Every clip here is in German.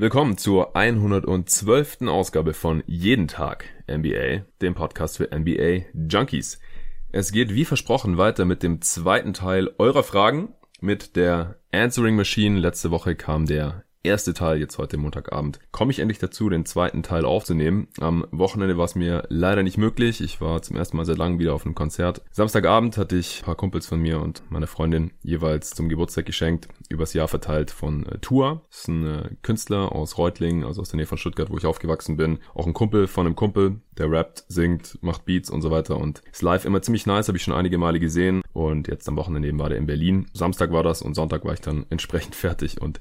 Willkommen zur 112. Ausgabe von Jeden Tag NBA, dem Podcast für NBA Junkies. Es geht wie versprochen weiter mit dem zweiten Teil eurer Fragen mit der Answering Machine. Letzte Woche kam der erste Teil, jetzt heute Montagabend, komme ich endlich dazu, den zweiten Teil aufzunehmen. Am Wochenende war es mir leider nicht möglich. Ich war zum ersten Mal seit langem wieder auf einem Konzert. Samstagabend hatte ich ein paar Kumpels von mir und meine Freundin jeweils zum Geburtstag geschenkt, übers Jahr verteilt von äh, Tua. Das ist ein äh, Künstler aus Reutlingen, also aus der Nähe von Stuttgart, wo ich aufgewachsen bin. Auch ein Kumpel von einem Kumpel, der rappt, singt, macht Beats und so weiter und ist live immer ziemlich nice, habe ich schon einige Male gesehen und jetzt am Wochenende war der in Berlin. Samstag war das und Sonntag war ich dann entsprechend fertig und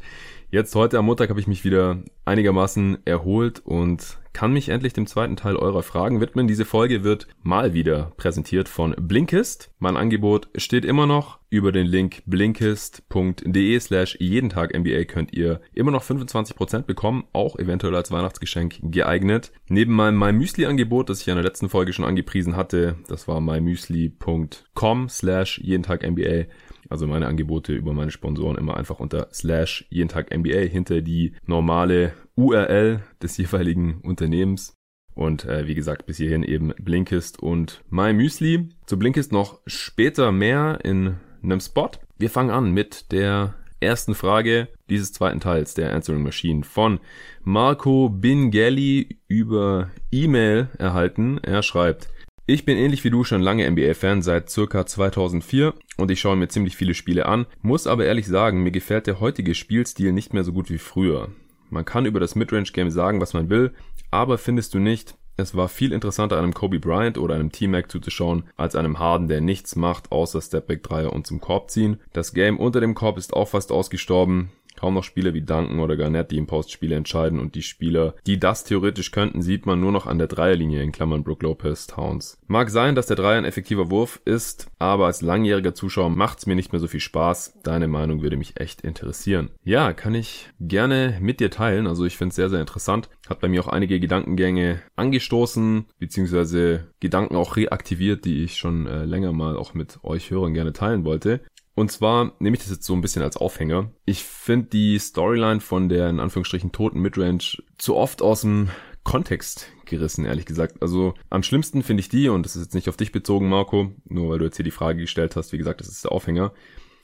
Jetzt heute am Montag habe ich mich wieder einigermaßen erholt und kann mich endlich dem zweiten Teil eurer Fragen widmen. Diese Folge wird mal wieder präsentiert von Blinkist. Mein Angebot steht immer noch. Über den Link blinkist.de slash jeden Tag NBA könnt ihr immer noch 25% bekommen, auch eventuell als Weihnachtsgeschenk geeignet. Neben meinem MyMüsli-Angebot, das ich in der letzten Folge schon angepriesen hatte, das war mymüsli.com slash jeden Tag NBA also meine Angebote über meine Sponsoren immer einfach unter slash jeden Tag NBA hinter die normale URL des jeweiligen Unternehmens. Und äh, wie gesagt, bis hierhin eben Blinkist und MyMüsli. Zu Blinkist noch später mehr in einem Spot. Wir fangen an mit der ersten Frage dieses zweiten Teils der Answering Machine von Marco Bingelli über E-Mail erhalten. Er schreibt, ich bin ähnlich wie du schon lange NBA-Fan, seit circa 2004 und ich schaue mir ziemlich viele Spiele an, muss aber ehrlich sagen, mir gefällt der heutige Spielstil nicht mehr so gut wie früher. Man kann über das Midrange-Game sagen, was man will, aber findest du nicht, es war viel interessanter einem Kobe Bryant oder einem T-Mac zuzuschauen, als einem Harden, der nichts macht, außer Stepback-Dreier und zum Korb ziehen. Das Game unter dem Korb ist auch fast ausgestorben. Kaum noch Spieler wie Duncan oder Garnett, die im Postspiele entscheiden und die Spieler, die das theoretisch könnten, sieht man nur noch an der Dreierlinie Brook Lopez, Towns. Mag sein, dass der Dreier ein effektiver Wurf ist, aber als langjähriger Zuschauer macht's mir nicht mehr so viel Spaß. Deine Meinung würde mich echt interessieren. Ja, kann ich gerne mit dir teilen. Also ich finde es sehr, sehr interessant. Hat bei mir auch einige Gedankengänge angestoßen, beziehungsweise Gedanken auch reaktiviert, die ich schon äh, länger mal auch mit euch Hörern gerne teilen wollte. Und zwar nehme ich das jetzt so ein bisschen als Aufhänger. Ich finde die Storyline von der in Anführungsstrichen toten Midrange zu oft aus dem Kontext gerissen, ehrlich gesagt. Also am schlimmsten finde ich die, und das ist jetzt nicht auf dich bezogen, Marco, nur weil du jetzt hier die Frage gestellt hast, wie gesagt, das ist der Aufhänger.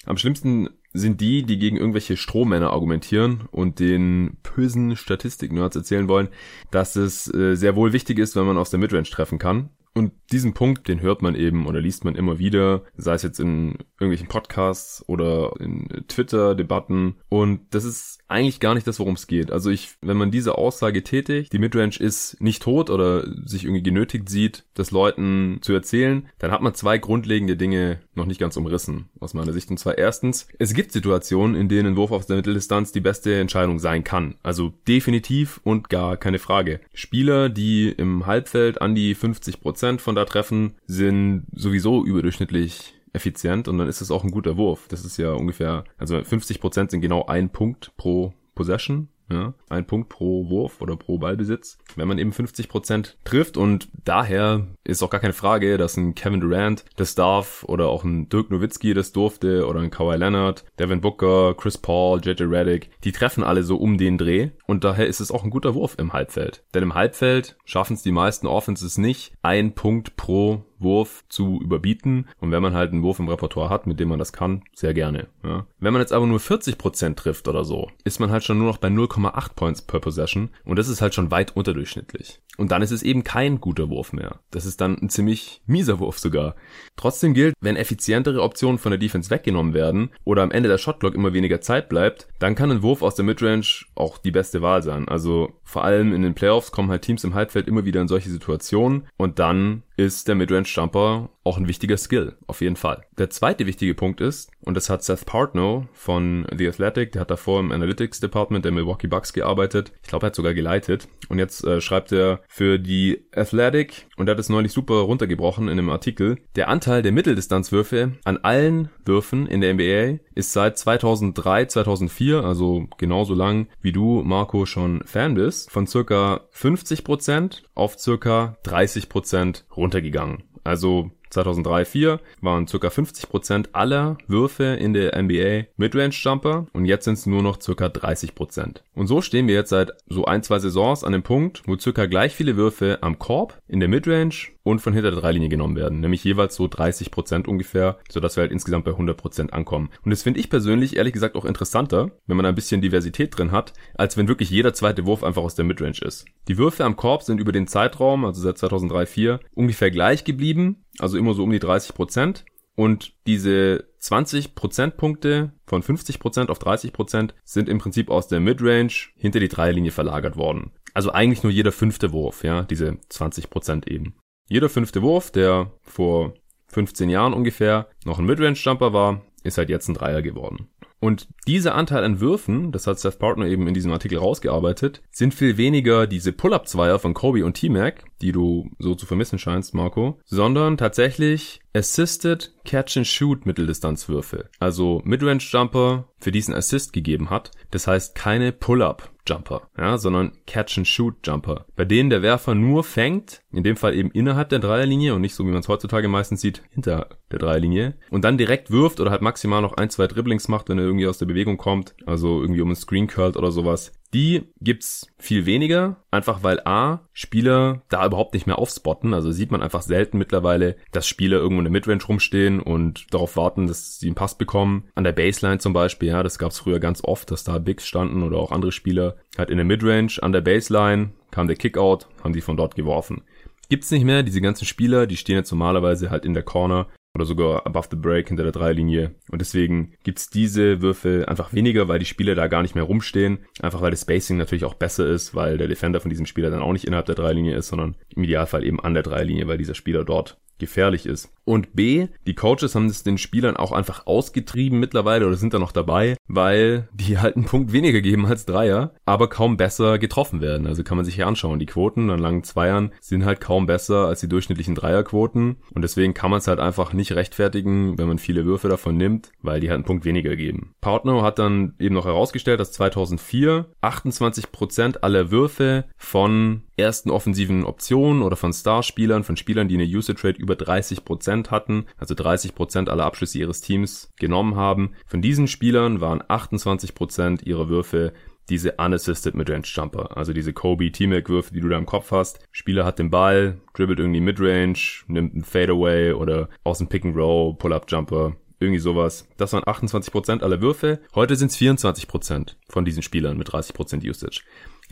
Am schlimmsten sind die, die gegen irgendwelche Strohmänner argumentieren und den bösen Statistik-Nerds erzählen wollen, dass es äh, sehr wohl wichtig ist, wenn man aus der Midrange treffen kann. Und diesen Punkt, den hört man eben oder liest man immer wieder, sei es jetzt in irgendwelchen Podcasts oder in Twitter-Debatten. Und das ist eigentlich gar nicht das, worum es geht. Also ich, wenn man diese Aussage tätigt, die Midrange ist nicht tot oder sich irgendwie genötigt sieht, das Leuten zu erzählen, dann hat man zwei grundlegende Dinge noch nicht ganz umrissen, aus meiner Sicht. Und zwar erstens, es gibt Situationen, in denen ein Wurf aus der Mitteldistanz die beste Entscheidung sein kann. Also definitiv und gar keine Frage. Spieler, die im Halbfeld an die 50 Prozent von da treffen, sind sowieso überdurchschnittlich effizient und dann ist es auch ein guter Wurf. Das ist ja ungefähr, also 50 Prozent sind genau ein Punkt pro Possession. Ja, ein Punkt pro Wurf oder pro Ballbesitz, wenn man eben 50 Prozent trifft. Und daher ist auch gar keine Frage, dass ein Kevin Durant das darf oder auch ein Dirk Nowitzki das durfte oder ein Kawhi Leonard, Devin Booker, Chris Paul, JJ Redick, die treffen alle so um den Dreh. Und daher ist es auch ein guter Wurf im Halbfeld. Denn im Halbfeld schaffen es die meisten Offenses nicht, ein Punkt pro Wurf zu überbieten. Und wenn man halt einen Wurf im Repertoire hat, mit dem man das kann, sehr gerne. Ja. Wenn man jetzt aber nur 40% trifft oder so, ist man halt schon nur noch bei 0,8 Points per Possession. Und das ist halt schon weit unterdurchschnittlich. Und dann ist es eben kein guter Wurf mehr. Das ist dann ein ziemlich mieser Wurf sogar. Trotzdem gilt, wenn effizientere Optionen von der Defense weggenommen werden oder am Ende der Shotclock immer weniger Zeit bleibt, dann kann ein Wurf aus der Midrange auch die beste Wahl sein. Also vor allem in den Playoffs kommen halt Teams im Halbfeld immer wieder in solche Situationen und dann ist der Midrange Jumper auch ein wichtiger Skill, auf jeden Fall. Der zweite wichtige Punkt ist, und das hat Seth Partnow von The Athletic, der hat davor im Analytics Department der Milwaukee Bucks gearbeitet. Ich glaube, er hat sogar geleitet. Und jetzt äh, schreibt er für die Athletic, und er hat es neulich super runtergebrochen in einem Artikel, der Anteil der Mitteldistanzwürfe an allen Würfen in der NBA ist seit 2003, 2004, also genauso lang wie du, Marco, schon Fan bist, von circa 50% auf circa 30% runtergegangen. Also 2003, 4 waren ca. 50% aller Würfe in der NBA Midrange Jumper und jetzt sind es nur noch ca. 30%. Und so stehen wir jetzt seit so ein, zwei Saisons an dem Punkt, wo ca. gleich viele Würfe am Korb, in der Midrange und von hinter der Dreilinie genommen werden, nämlich jeweils so 30% ungefähr, sodass wir halt insgesamt bei 100% ankommen. Und das finde ich persönlich ehrlich gesagt auch interessanter, wenn man ein bisschen Diversität drin hat, als wenn wirklich jeder zweite Wurf einfach aus der Midrange ist. Die Würfe am Korb sind über den Zeitraum, also seit 2003, 4 ungefähr gleich geblieben, also immer so um die 30 Prozent. Und diese 20 Prozentpunkte von 50 Prozent auf 30 Prozent sind im Prinzip aus der Midrange hinter die Dreierlinie verlagert worden. Also eigentlich nur jeder fünfte Wurf, ja, diese 20 Prozent eben. Jeder fünfte Wurf, der vor 15 Jahren ungefähr noch ein Midrange-Jumper war, ist halt jetzt ein Dreier geworden. Und dieser Anteil an Würfen, das hat Seth Partner eben in diesem Artikel rausgearbeitet, sind viel weniger diese Pull-Up-Zweier von Kobe und T-Mac, die du so zu vermissen scheinst, Marco, sondern tatsächlich Assisted Catch and Shoot Mitteldistanzwürfe. Also Midrange Jumper, für diesen Assist gegeben hat. Das heißt keine Pull-Up Jumper, ja, sondern Catch and Shoot Jumper, bei denen der Werfer nur fängt, in dem Fall eben innerhalb der Dreierlinie und nicht so wie man es heutzutage meistens sieht, hinter der Dreierlinie und dann direkt wirft oder halt maximal noch ein, zwei Dribblings macht, wenn er irgendwie aus der Bewegung kommt, also irgendwie um ein Screen curlt oder sowas. Die gibt's viel weniger, einfach weil A, Spieler da überhaupt nicht mehr aufspotten. Also sieht man einfach selten mittlerweile, dass Spieler irgendwo in der Midrange rumstehen und darauf warten, dass sie einen Pass bekommen. An der Baseline zum Beispiel, ja, das gab's früher ganz oft, dass da Bigs standen oder auch andere Spieler halt in der Midrange an der Baseline kam der Kickout, haben die von dort geworfen. Gibt's nicht mehr, diese ganzen Spieler, die stehen jetzt normalerweise halt in der Corner oder sogar above the break hinter der Dreilinie. Und deswegen gibt's diese Würfel einfach weniger, weil die Spieler da gar nicht mehr rumstehen. Einfach weil das Spacing natürlich auch besser ist, weil der Defender von diesem Spieler dann auch nicht innerhalb der Dreilinie ist, sondern im Idealfall eben an der Dreilinie, weil dieser Spieler dort gefährlich ist. Und B, die Coaches haben es den Spielern auch einfach ausgetrieben mittlerweile oder sind da noch dabei, weil die halt einen Punkt weniger geben als Dreier, aber kaum besser getroffen werden. Also kann man sich hier anschauen. Die Quoten an langen Zweiern sind halt kaum besser als die durchschnittlichen Dreierquoten und deswegen kann man es halt einfach nicht rechtfertigen, wenn man viele Würfe davon nimmt, weil die halt einen Punkt weniger geben. Partner hat dann eben noch herausgestellt, dass 2004 28% aller Würfe von ersten offensiven Optionen oder von Starspielern, von Spielern, die eine Usage Rate über 30% hatten, also 30% aller Abschlüsse ihres Teams genommen haben. Von diesen Spielern waren 28% ihrer Würfe diese unassisted Midrange Jumper, also diese Kobe T-Mac Würfe, die du da im Kopf hast. Spieler hat den Ball, dribbelt irgendwie Midrange, nimmt einen Fadeaway oder aus dem Pick and Roll, Pull-up Jumper, irgendwie sowas. Das waren 28% aller Würfe. Heute sind es 24% von diesen Spielern mit 30% Usage.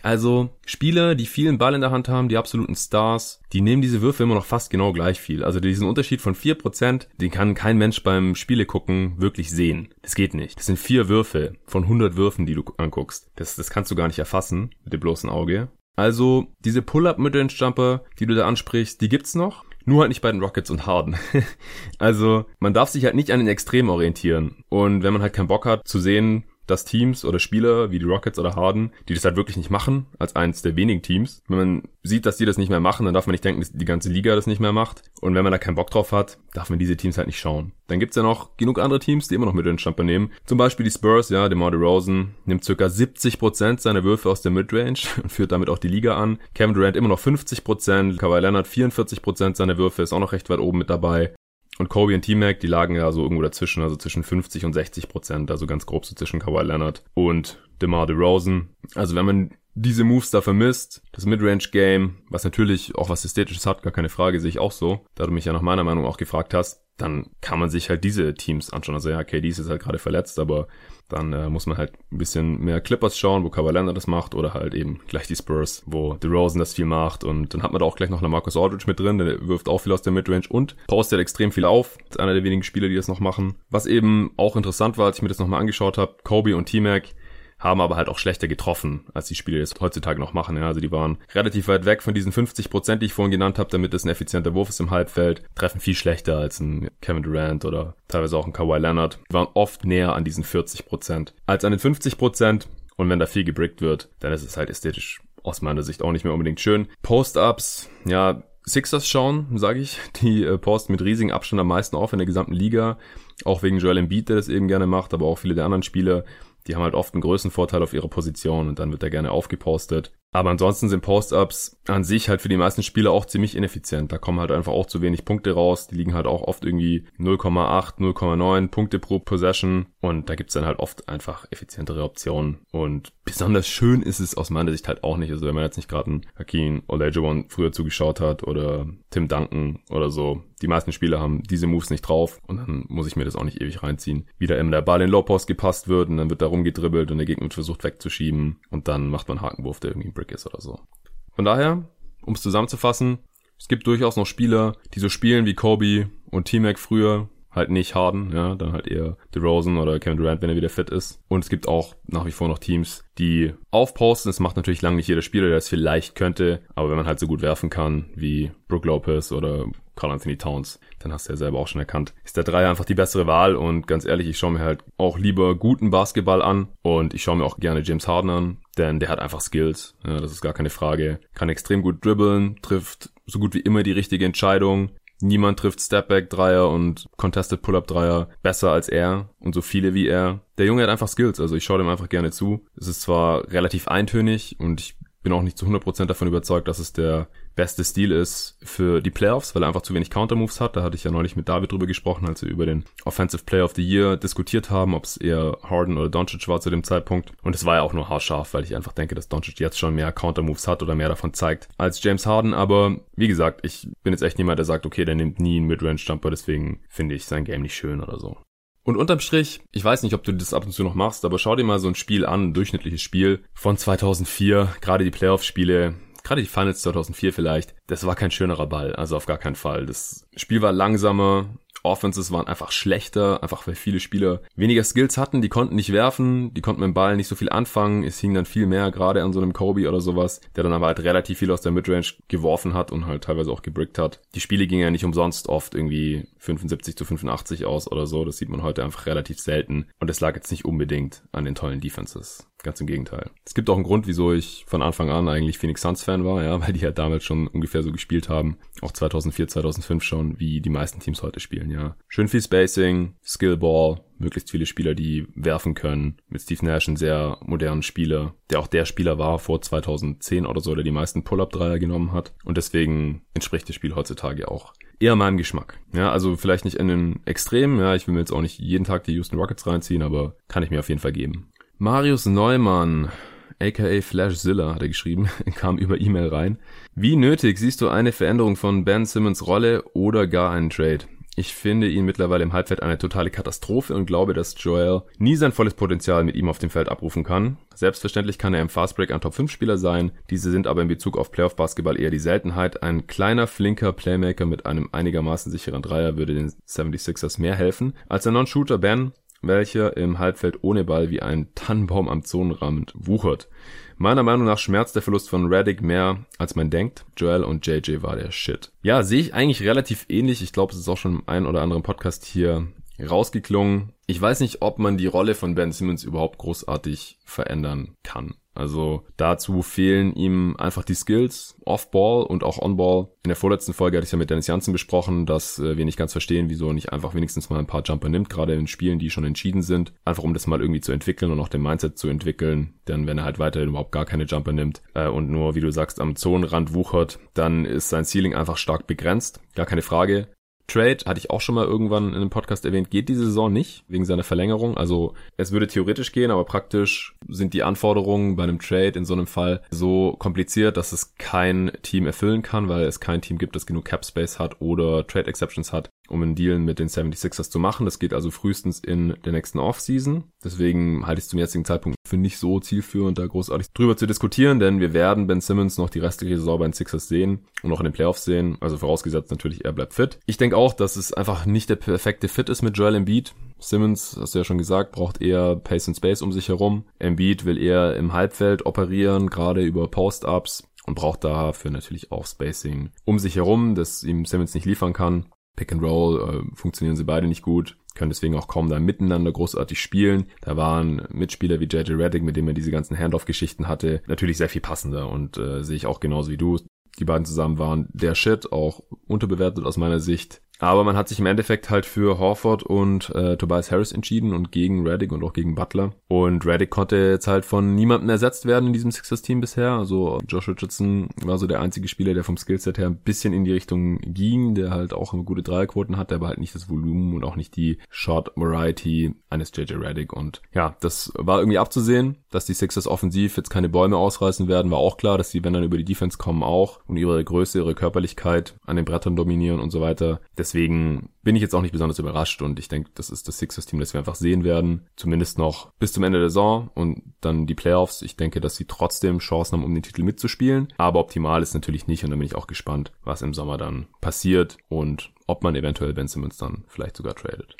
Also Spieler, die vielen Ball in der Hand haben, die absoluten Stars, die nehmen diese Würfe immer noch fast genau gleich viel. Also diesen Unterschied von 4%, den kann kein Mensch beim Spiele gucken wirklich sehen. Das geht nicht. Das sind vier Würfe von 100 Würfen, die du anguckst. Das, das kannst du gar nicht erfassen mit dem bloßen Auge. Also diese Pull-Up Midrange Jumper, die du da ansprichst, die gibt's noch. Nur halt nicht bei den Rockets und Harden. also man darf sich halt nicht an den Extremen orientieren. Und wenn man halt keinen Bock hat zu sehen, dass Teams oder Spieler wie die Rockets oder Harden, die das halt wirklich nicht machen, als eins der wenigen Teams. Wenn man sieht, dass die das nicht mehr machen, dann darf man nicht denken, dass die ganze Liga das nicht mehr macht. Und wenn man da keinen Bock drauf hat, darf man diese Teams halt nicht schauen. Dann gibt's ja noch genug andere Teams, die immer noch mit den Jumper nehmen. Zum Beispiel die Spurs, ja, DeMar DeRozan nimmt circa 70% seiner Würfe aus der Midrange und führt damit auch die Liga an. Kevin Durant immer noch 50%, Kawhi Leonard 44% seiner Würfe, ist auch noch recht weit oben mit dabei. Und Kobe und T-Mac, die lagen ja so irgendwo dazwischen, also zwischen 50 und 60 Prozent, also ganz grob so zwischen Kawhi Leonard und DeMar DeRozan. Also wenn man diese Moves da vermisst, das Midrange-Game, was natürlich auch was Ästhetisches hat, gar keine Frage, sehe ich auch so, da du mich ja nach meiner Meinung auch gefragt hast, dann kann man sich halt diese Teams anschauen. Also ja, KD ist halt gerade verletzt, aber dann äh, muss man halt ein bisschen mehr Clippers schauen, wo Kawhi das macht oder halt eben gleich die Spurs, wo DeRozan das viel macht und dann hat man da auch gleich noch eine Marcus Aldridge mit drin, der wirft auch viel aus der Midrange und postet extrem viel auf. ist einer der wenigen Spieler, die das noch machen. Was eben auch interessant war, als ich mir das nochmal angeschaut habe, Kobe und T-Mac haben aber halt auch schlechter getroffen, als die Spieler das heutzutage noch machen. Ja. Also die waren relativ weit weg von diesen 50 Prozent, die ich vorhin genannt habe, damit es ein effizienter Wurf ist im Halbfeld, treffen viel schlechter als ein Kevin Durant oder teilweise auch ein Kawhi Leonard. Die waren oft näher an diesen 40 Prozent als an den 50 Prozent. Und wenn da viel gebrickt wird, dann ist es halt ästhetisch aus meiner Sicht auch nicht mehr unbedingt schön. Post-Ups, ja, Sixers schauen, sage ich. Die äh, posten mit riesigem Abstand am meisten auf in der gesamten Liga. Auch wegen Joel Embiid, der das eben gerne macht, aber auch viele der anderen Spieler die haben halt oft einen Größenvorteil auf ihrer Position und dann wird da gerne aufgepostet. Aber ansonsten sind Post-Ups an sich halt für die meisten Spieler auch ziemlich ineffizient. Da kommen halt einfach auch zu wenig Punkte raus. Die liegen halt auch oft irgendwie 0,8, 0,9 Punkte pro Possession. Und da gibt's dann halt oft einfach effizientere Optionen. Und besonders schön ist es aus meiner Sicht halt auch nicht. Also wenn man jetzt nicht gerade einen Hakeem Olajuwon früher zugeschaut hat oder Tim Duncan oder so. Die meisten Spieler haben diese Moves nicht drauf und dann muss ich mir das auch nicht ewig reinziehen. Wieder immer der Ball in Low Post gepasst wird und dann wird da rumgedribbelt und der Gegner versucht wegzuschieben und dann macht man Hakenwurf, der irgendwie ein Brick ist oder so. Von daher, um es zusammenzufassen, es gibt durchaus noch Spieler, die so spielen wie Kobe und T-Mac früher, halt nicht Harden, ja, dann halt eher DeRozan oder Kevin Durant, wenn er wieder fit ist. Und es gibt auch nach wie vor noch Teams, die aufposten. Das macht natürlich lange nicht jeder Spieler, der es vielleicht könnte, aber wenn man halt so gut werfen kann wie Brook Lopez oder Carl Anthony Towns, dann hast du ja selber auch schon erkannt, ist der Dreier einfach die bessere Wahl und ganz ehrlich, ich schaue mir halt auch lieber guten Basketball an und ich schaue mir auch gerne James Harden an, denn der hat einfach Skills, ja, das ist gar keine Frage, kann extrem gut dribbeln, trifft so gut wie immer die richtige Entscheidung, Niemand trifft Stepback-Dreier und Contested Pull-Up-Dreier besser als er und so viele wie er. Der Junge hat einfach Skills, also ich schaue dem einfach gerne zu. Es ist zwar relativ eintönig und ich bin auch nicht zu 100% davon überzeugt, dass es der beste Stil ist für die Playoffs, weil er einfach zu wenig Countermoves hat. Da hatte ich ja neulich mit David drüber gesprochen, als wir über den Offensive Player of the Year diskutiert haben, ob es eher Harden oder Doncic war zu dem Zeitpunkt. Und es war ja auch nur haarscharf, weil ich einfach denke, dass Doncic jetzt schon mehr Countermoves hat oder mehr davon zeigt als James Harden. Aber wie gesagt, ich bin jetzt echt niemand, der sagt, okay, der nimmt nie einen Midrange-Jumper, deswegen finde ich sein Game nicht schön oder so. Und unterm Strich, ich weiß nicht, ob du das ab und zu noch machst, aber schau dir mal so ein Spiel an, ein durchschnittliches Spiel von 2004, gerade die Playoff-Spiele, gerade die Finals 2004 vielleicht, das war kein schönerer Ball, also auf gar keinen Fall. Das Spiel war langsamer, Offenses waren einfach schlechter, einfach weil viele Spieler weniger Skills hatten, die konnten nicht werfen, die konnten mit dem Ball nicht so viel anfangen, es hing dann viel mehr gerade an so einem Kobe oder sowas, der dann aber halt relativ viel aus der Midrange geworfen hat und halt teilweise auch gebrickt hat. Die Spiele gingen ja nicht umsonst oft irgendwie 75 zu 85 aus oder so, das sieht man heute einfach relativ selten und es lag jetzt nicht unbedingt an den tollen Defenses. Ganz im Gegenteil. Es gibt auch einen Grund, wieso ich von Anfang an eigentlich Phoenix Suns Fan war, ja, weil die ja damals schon ungefähr so gespielt haben. Auch 2004, 2005 schon, wie die meisten Teams heute spielen, ja. Schön viel Spacing, Skillball, möglichst viele Spieler, die werfen können. Mit Steve Nash ein sehr modernen Spieler, der auch der Spieler war vor 2010 oder so, der die meisten Pull-Up-Dreier genommen hat. Und deswegen entspricht das Spiel heutzutage auch eher meinem Geschmack. Ja, also vielleicht nicht in den Extremen, ja, ich will mir jetzt auch nicht jeden Tag die Houston Rockets reinziehen, aber kann ich mir auf jeden Fall geben. Marius Neumann, aka Flashzilla, hat er geschrieben, kam über E-Mail rein. Wie nötig siehst du eine Veränderung von Ben Simmons Rolle oder gar einen Trade? Ich finde ihn mittlerweile im Halbfeld eine totale Katastrophe und glaube, dass Joel nie sein volles Potenzial mit ihm auf dem Feld abrufen kann. Selbstverständlich kann er im Fastbreak ein Top-5-Spieler sein, diese sind aber in Bezug auf Playoff-Basketball eher die Seltenheit. Ein kleiner, flinker Playmaker mit einem einigermaßen sicheren Dreier würde den 76ers mehr helfen als der Non-Shooter Ben, welcher im Halbfeld ohne Ball wie ein Tannenbaum am Zonenrand wuchert. Meiner Meinung nach schmerzt der Verlust von Reddick mehr, als man denkt. Joel und JJ war der Shit. Ja, sehe ich eigentlich relativ ähnlich. Ich glaube, es ist auch schon im einen oder anderen Podcast hier rausgeklungen. Ich weiß nicht, ob man die Rolle von Ben Simmons überhaupt großartig verändern kann. Also dazu fehlen ihm einfach die Skills, Off-Ball und auch On-Ball. In der vorletzten Folge hatte ich ja mit Dennis Janssen besprochen, dass äh, wir nicht ganz verstehen, wieso er nicht einfach wenigstens mal ein paar Jumper nimmt, gerade in Spielen, die schon entschieden sind. Einfach um das mal irgendwie zu entwickeln und auch den Mindset zu entwickeln. Denn wenn er halt weiterhin überhaupt gar keine Jumper nimmt äh, und nur, wie du sagst, am Zonenrand wuchert, dann ist sein Ceiling einfach stark begrenzt. Gar keine Frage. Trade, hatte ich auch schon mal irgendwann in einem Podcast erwähnt, geht diese Saison nicht, wegen seiner Verlängerung. Also es würde theoretisch gehen, aber praktisch sind die Anforderungen bei einem Trade in so einem Fall so kompliziert, dass es kein Team erfüllen kann, weil es kein Team gibt, das genug Cap Space hat oder Trade Exceptions hat, um einen Deal mit den 76ers zu machen. Das geht also frühestens in der nächsten Offseason. Deswegen halte ich es zum jetzigen Zeitpunkt für nicht so zielführend, da großartig drüber zu diskutieren, denn wir werden Ben Simmons noch die restliche Saison bei den Sixers sehen und noch in den Playoffs sehen. Also vorausgesetzt natürlich, er bleibt fit. Ich denke auch, dass es einfach nicht der perfekte Fit ist mit Joel Embiid. Simmons, hast du ja schon gesagt, braucht eher Pace and Space um sich herum. Embiid will eher im Halbfeld operieren, gerade über Post-Ups und braucht dafür natürlich auch Spacing um sich herum, das ihm Simmons nicht liefern kann. Pick and Roll äh, funktionieren sie beide nicht gut, können deswegen auch kaum da miteinander großartig spielen. Da waren Mitspieler wie JJ Reddick, mit dem er diese ganzen Handoff-Geschichten hatte, natürlich sehr viel passender und äh, sehe ich auch genauso wie du. Die beiden zusammen waren der Shit, auch unterbewertet aus meiner Sicht. Aber man hat sich im Endeffekt halt für Horford und äh, Tobias Harris entschieden und gegen Reddick und auch gegen Butler. Und Reddick konnte jetzt halt von niemandem ersetzt werden in diesem Sixers-Team bisher. Also Josh Richardson war so der einzige Spieler, der vom Skillset her ein bisschen in die Richtung ging, der halt auch eine gute Dreierquoten hat, aber halt nicht das Volumen und auch nicht die Short Variety eines JJ Reddick. Und ja, das war irgendwie abzusehen, dass die Sixers offensiv jetzt keine Bäume ausreißen werden, war auch klar, dass die, wenn dann über die Defense kommen, auch und ihre Größe, ihre Körperlichkeit an den Brettern dominieren und so weiter. Deswegen bin ich jetzt auch nicht besonders überrascht und ich denke, das ist das Sixers-Team, das wir einfach sehen werden. Zumindest noch bis zum Ende der Saison und dann die Playoffs. Ich denke, dass sie trotzdem Chancen haben, um den Titel mitzuspielen. Aber optimal ist natürlich nicht und da bin ich auch gespannt, was im Sommer dann passiert und ob man eventuell Ben Simmons dann vielleicht sogar tradet.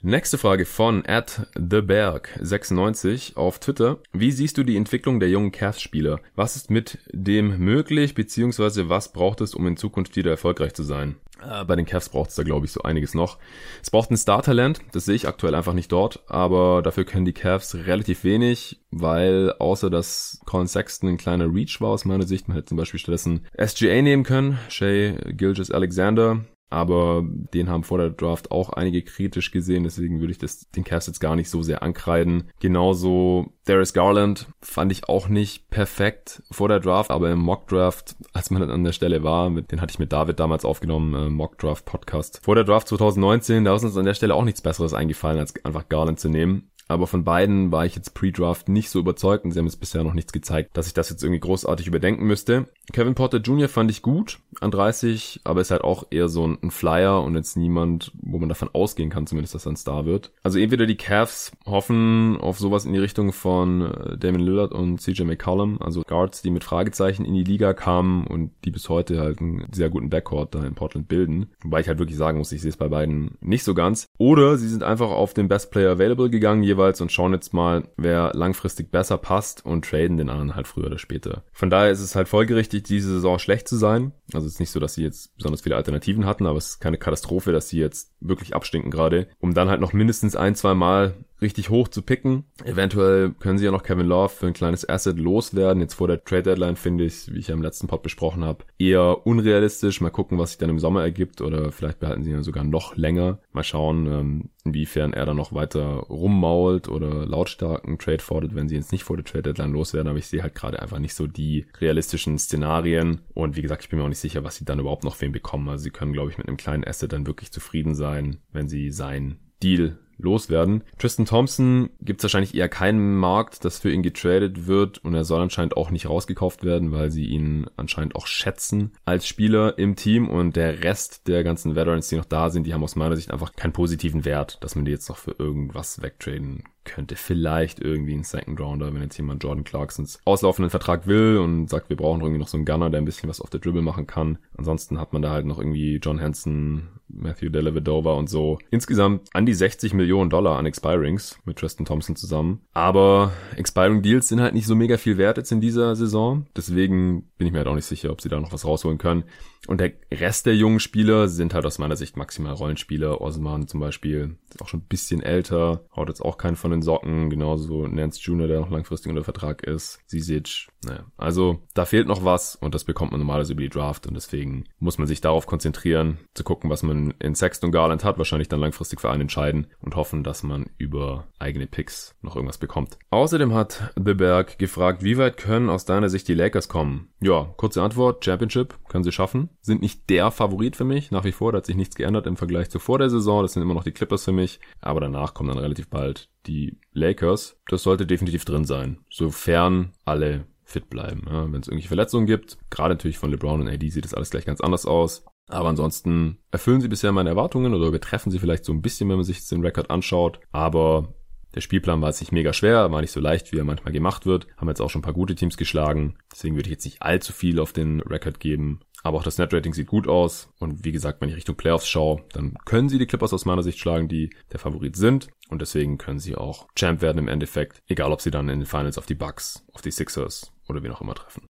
Nächste Frage von at theberg96 auf Twitter. Wie siehst du die Entwicklung der jungen Cavs-Spieler? Was ist mit dem möglich, beziehungsweise was braucht es, um in Zukunft wieder erfolgreich zu sein? Äh, bei den Cavs braucht es da, glaube ich, so einiges noch. Es braucht ein Star-Talent, das sehe ich aktuell einfach nicht dort, aber dafür können die Cavs relativ wenig, weil außer dass Colin Sexton ein kleiner Reach war aus meiner Sicht, man hätte zum Beispiel stattdessen SGA nehmen können, Shay Gilgis Alexander, aber den haben vor der Draft auch einige kritisch gesehen, deswegen würde ich das den Cavs jetzt gar nicht so sehr ankreiden. Genauso Darius Garland fand ich auch nicht perfekt vor der Draft, aber im Mock Draft, als man dann an der Stelle war, mit, den hatte ich mit David damals aufgenommen, äh, Mock Draft Podcast. Vor der Draft 2019, da ist uns an der Stelle auch nichts besseres eingefallen, als einfach Garland zu nehmen. Aber von beiden war ich jetzt pre-Draft nicht so überzeugt und sie haben jetzt bisher noch nichts gezeigt, dass ich das jetzt irgendwie großartig überdenken müsste. Kevin Porter Jr. fand ich gut an 30, aber ist halt auch eher so ein Flyer und jetzt niemand, wo man davon ausgehen kann zumindest, dass er ein Star wird. Also entweder die Cavs hoffen auf sowas in die Richtung von äh, Damon Lillard und CJ McCollum, also Guards, die mit Fragezeichen in die Liga kamen und die bis heute halt einen sehr guten Backcourt da in Portland bilden. Wobei ich halt wirklich sagen muss, ich sehe es bei beiden nicht so ganz. Oder sie sind einfach auf den Best Player Available gegangen, jeweils und schauen jetzt mal, wer langfristig besser passt und traden den anderen halt früher oder später. Von daher ist es halt folgerichtig, diese Saison schlecht zu sein. Also es ist nicht so, dass sie jetzt besonders viele Alternativen hatten, aber es ist keine Katastrophe, dass sie jetzt wirklich abstinken gerade, um dann halt noch mindestens ein, zwei Mal richtig hoch zu picken. Eventuell können sie ja noch Kevin Love für ein kleines Asset loswerden. Jetzt vor der Trade Deadline finde ich, wie ich ja im letzten Pod besprochen habe, eher unrealistisch. Mal gucken, was sich dann im Sommer ergibt oder vielleicht behalten sie ihn sogar noch länger. Mal schauen, ähm, inwiefern er dann noch weiter rummault oder lautstarken Trade fordert, wenn sie jetzt nicht vor der Trade Deadline loswerden. Aber ich sehe halt gerade einfach nicht so die realistischen Szenarien. Und wie gesagt, ich bin mir auch nicht sicher, was sie dann überhaupt noch ihn bekommen. Also sie können, glaube ich, mit einem kleinen Asset dann wirklich zufrieden sein, wenn sie sein Deal loswerden. Tristan Thompson gibt es wahrscheinlich eher keinen Markt, das für ihn getradet wird und er soll anscheinend auch nicht rausgekauft werden, weil sie ihn anscheinend auch schätzen als Spieler im Team und der Rest der ganzen Veterans, die noch da sind, die haben aus meiner Sicht einfach keinen positiven Wert, dass man die jetzt noch für irgendwas wegtraden könnte vielleicht irgendwie ein Second Rounder, wenn jetzt jemand Jordan Clarksons auslaufenden Vertrag will und sagt, wir brauchen irgendwie noch so einen Gunner, der ein bisschen was auf der Dribble machen kann. Ansonsten hat man da halt noch irgendwie John Hanson, Matthew Dellavedova und so. Insgesamt an die 60 Millionen Dollar an Expirings mit Tristan Thompson zusammen. Aber Expiring Deals sind halt nicht so mega viel wert jetzt in dieser Saison. Deswegen bin ich mir halt auch nicht sicher, ob sie da noch was rausholen können. Und der Rest der jungen Spieler sind halt aus meiner Sicht maximal Rollenspieler. Osman zum Beispiel ist auch schon ein bisschen älter, haut jetzt auch keinen von den Socken. Genauso Nance Jr., der noch langfristig unter Vertrag ist. Sisic, naja. Also da fehlt noch was und das bekommt man normalerweise über die Draft und deswegen muss man sich darauf konzentrieren, zu gucken, was man in Sexton Garland hat, wahrscheinlich dann langfristig für einen entscheiden und hoffen, dass man über eigene Picks noch irgendwas bekommt. Außerdem hat The Berg gefragt, wie weit können aus deiner Sicht die Lakers kommen? Ja, kurze Antwort, Championship können sie schaffen. Sind nicht der Favorit für mich, nach wie vor, da hat sich nichts geändert im Vergleich zu vor der Saison, das sind immer noch die Clippers für mich, aber danach kommen dann relativ bald die Lakers. Das sollte definitiv drin sein, sofern alle fit bleiben. Ja, Wenn es irgendwelche Verletzungen gibt, gerade natürlich von LeBron und AD sieht das alles gleich ganz anders aus. Aber ansonsten erfüllen sie bisher meine Erwartungen oder übertreffen sie vielleicht so ein bisschen, wenn man sich den Rekord anschaut. Aber der Spielplan war jetzt nicht mega schwer, war nicht so leicht, wie er manchmal gemacht wird. Haben jetzt auch schon ein paar gute Teams geschlagen. Deswegen würde ich jetzt nicht allzu viel auf den Rekord geben. Aber auch das Netrating sieht gut aus. Und wie gesagt, wenn ich Richtung Playoffs schaue, dann können sie die Clippers aus meiner Sicht schlagen, die der Favorit sind. Und deswegen können sie auch Champ werden im Endeffekt. Egal, ob sie dann in den Finals auf die Bucks, auf die Sixers oder wen auch immer treffen.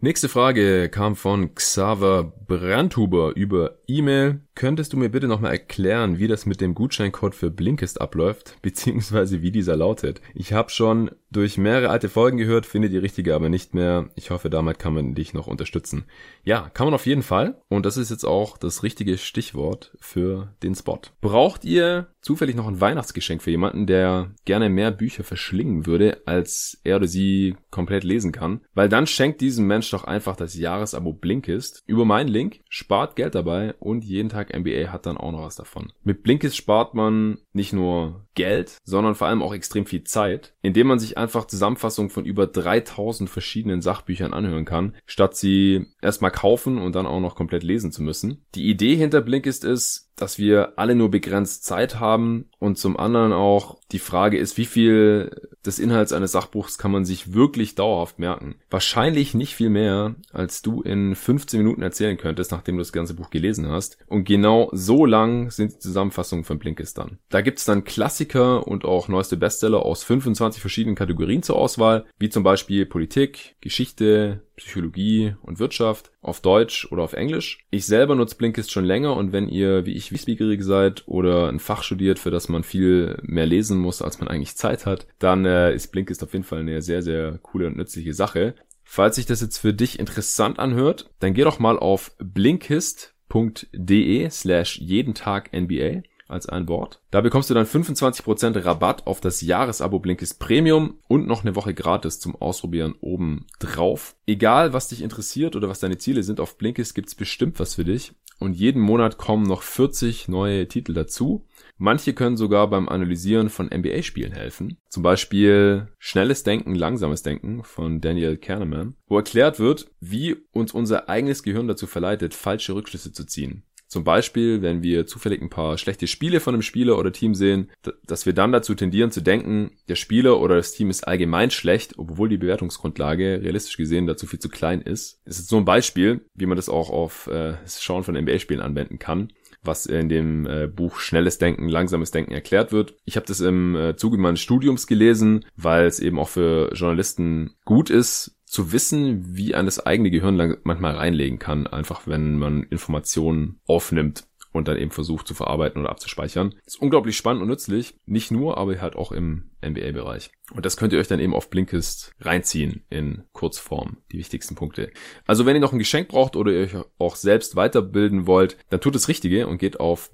Nächste Frage kam von Xaver Brandhuber über E-Mail. Könntest du mir bitte nochmal erklären, wie das mit dem Gutscheincode für Blinkist abläuft, beziehungsweise wie dieser lautet? Ich habe schon durch mehrere alte Folgen gehört, finde die richtige aber nicht mehr. Ich hoffe, damit kann man dich noch unterstützen. Ja, kann man auf jeden Fall. Und das ist jetzt auch das richtige Stichwort für den Spot. Braucht ihr zufällig noch ein Weihnachtsgeschenk für jemanden, der gerne mehr Bücher verschlingen würde, als er oder sie komplett lesen kann? Weil dann schenkt diesem Mensch doch einfach das Jahresabo Blinkist über meinen Link, spart Geld dabei und jeden Tag MBA hat dann auch noch was davon. Mit Blinkist spart man nicht nur Geld, sondern vor allem auch extrem viel Zeit, indem man sich einfach Zusammenfassungen von über 3000 verschiedenen Sachbüchern anhören kann, statt sie erstmal kaufen und dann auch noch komplett lesen zu müssen. Die Idee hinter Blinkist ist, dass wir alle nur begrenzt Zeit haben und zum anderen auch die Frage ist, wie viel des Inhalts eines Sachbuchs kann man sich wirklich dauerhaft merken? Wahrscheinlich nicht viel mehr, als du in 15 Minuten erzählen könntest, nachdem du das ganze Buch gelesen hast. Und genau so lang sind die Zusammenfassungen von Blinkist dann. Da gibt's dann Klassiker und auch neueste Bestseller aus 25 verschiedenen Kategorien zur Auswahl, wie zum Beispiel Politik, Geschichte, Psychologie und Wirtschaft auf Deutsch oder auf Englisch. Ich selber nutze Blinkist schon länger und wenn ihr wie ich wissbegierig seid oder ein Fach studiert, für das man viel mehr lesen muss, als man eigentlich Zeit hat, dann äh, ist Blinkist auf jeden Fall eine sehr, sehr coole und nützliche Sache. Falls sich das jetzt für dich interessant anhört, dann geh doch mal auf blinkist.de slash jeden Tag NBA als ein Wort. Da bekommst du dann 25% Rabatt auf das Jahresabo Blinkist Premium und noch eine Woche gratis zum Ausprobieren oben drauf. Egal, was dich interessiert oder was deine Ziele sind, auf Blinkist gibt's bestimmt was für dich. Und jeden Monat kommen noch 40 neue Titel dazu. Manche können sogar beim Analysieren von NBA-Spielen helfen. Zum Beispiel Schnelles Denken, Langsames Denken von Daniel Kahneman, wo erklärt wird, wie uns unser eigenes Gehirn dazu verleitet, falsche Rückschlüsse zu ziehen. Zum Beispiel, wenn wir zufällig ein paar schlechte Spiele von einem Spieler oder Team sehen, dass wir dann dazu tendieren zu denken, der Spieler oder das Team ist allgemein schlecht, obwohl die Bewertungsgrundlage realistisch gesehen dazu viel zu klein ist. Das ist so ein Beispiel, wie man das auch auf äh, das Schauen von NBA-Spielen anwenden kann was in dem äh, Buch Schnelles Denken, Langsames Denken erklärt wird. Ich habe das im äh, Zuge meines Studiums gelesen, weil es eben auch für Journalisten gut ist, zu wissen, wie ein das eigene Gehirn manchmal reinlegen kann, einfach wenn man Informationen aufnimmt und dann eben versucht zu verarbeiten oder abzuspeichern. Ist unglaublich spannend und nützlich, nicht nur, aber halt auch im NBA-Bereich. Und das könnt ihr euch dann eben auf Blinkist reinziehen in Kurzform, die wichtigsten Punkte. Also wenn ihr noch ein Geschenk braucht oder ihr euch auch selbst weiterbilden wollt, dann tut das Richtige und geht auf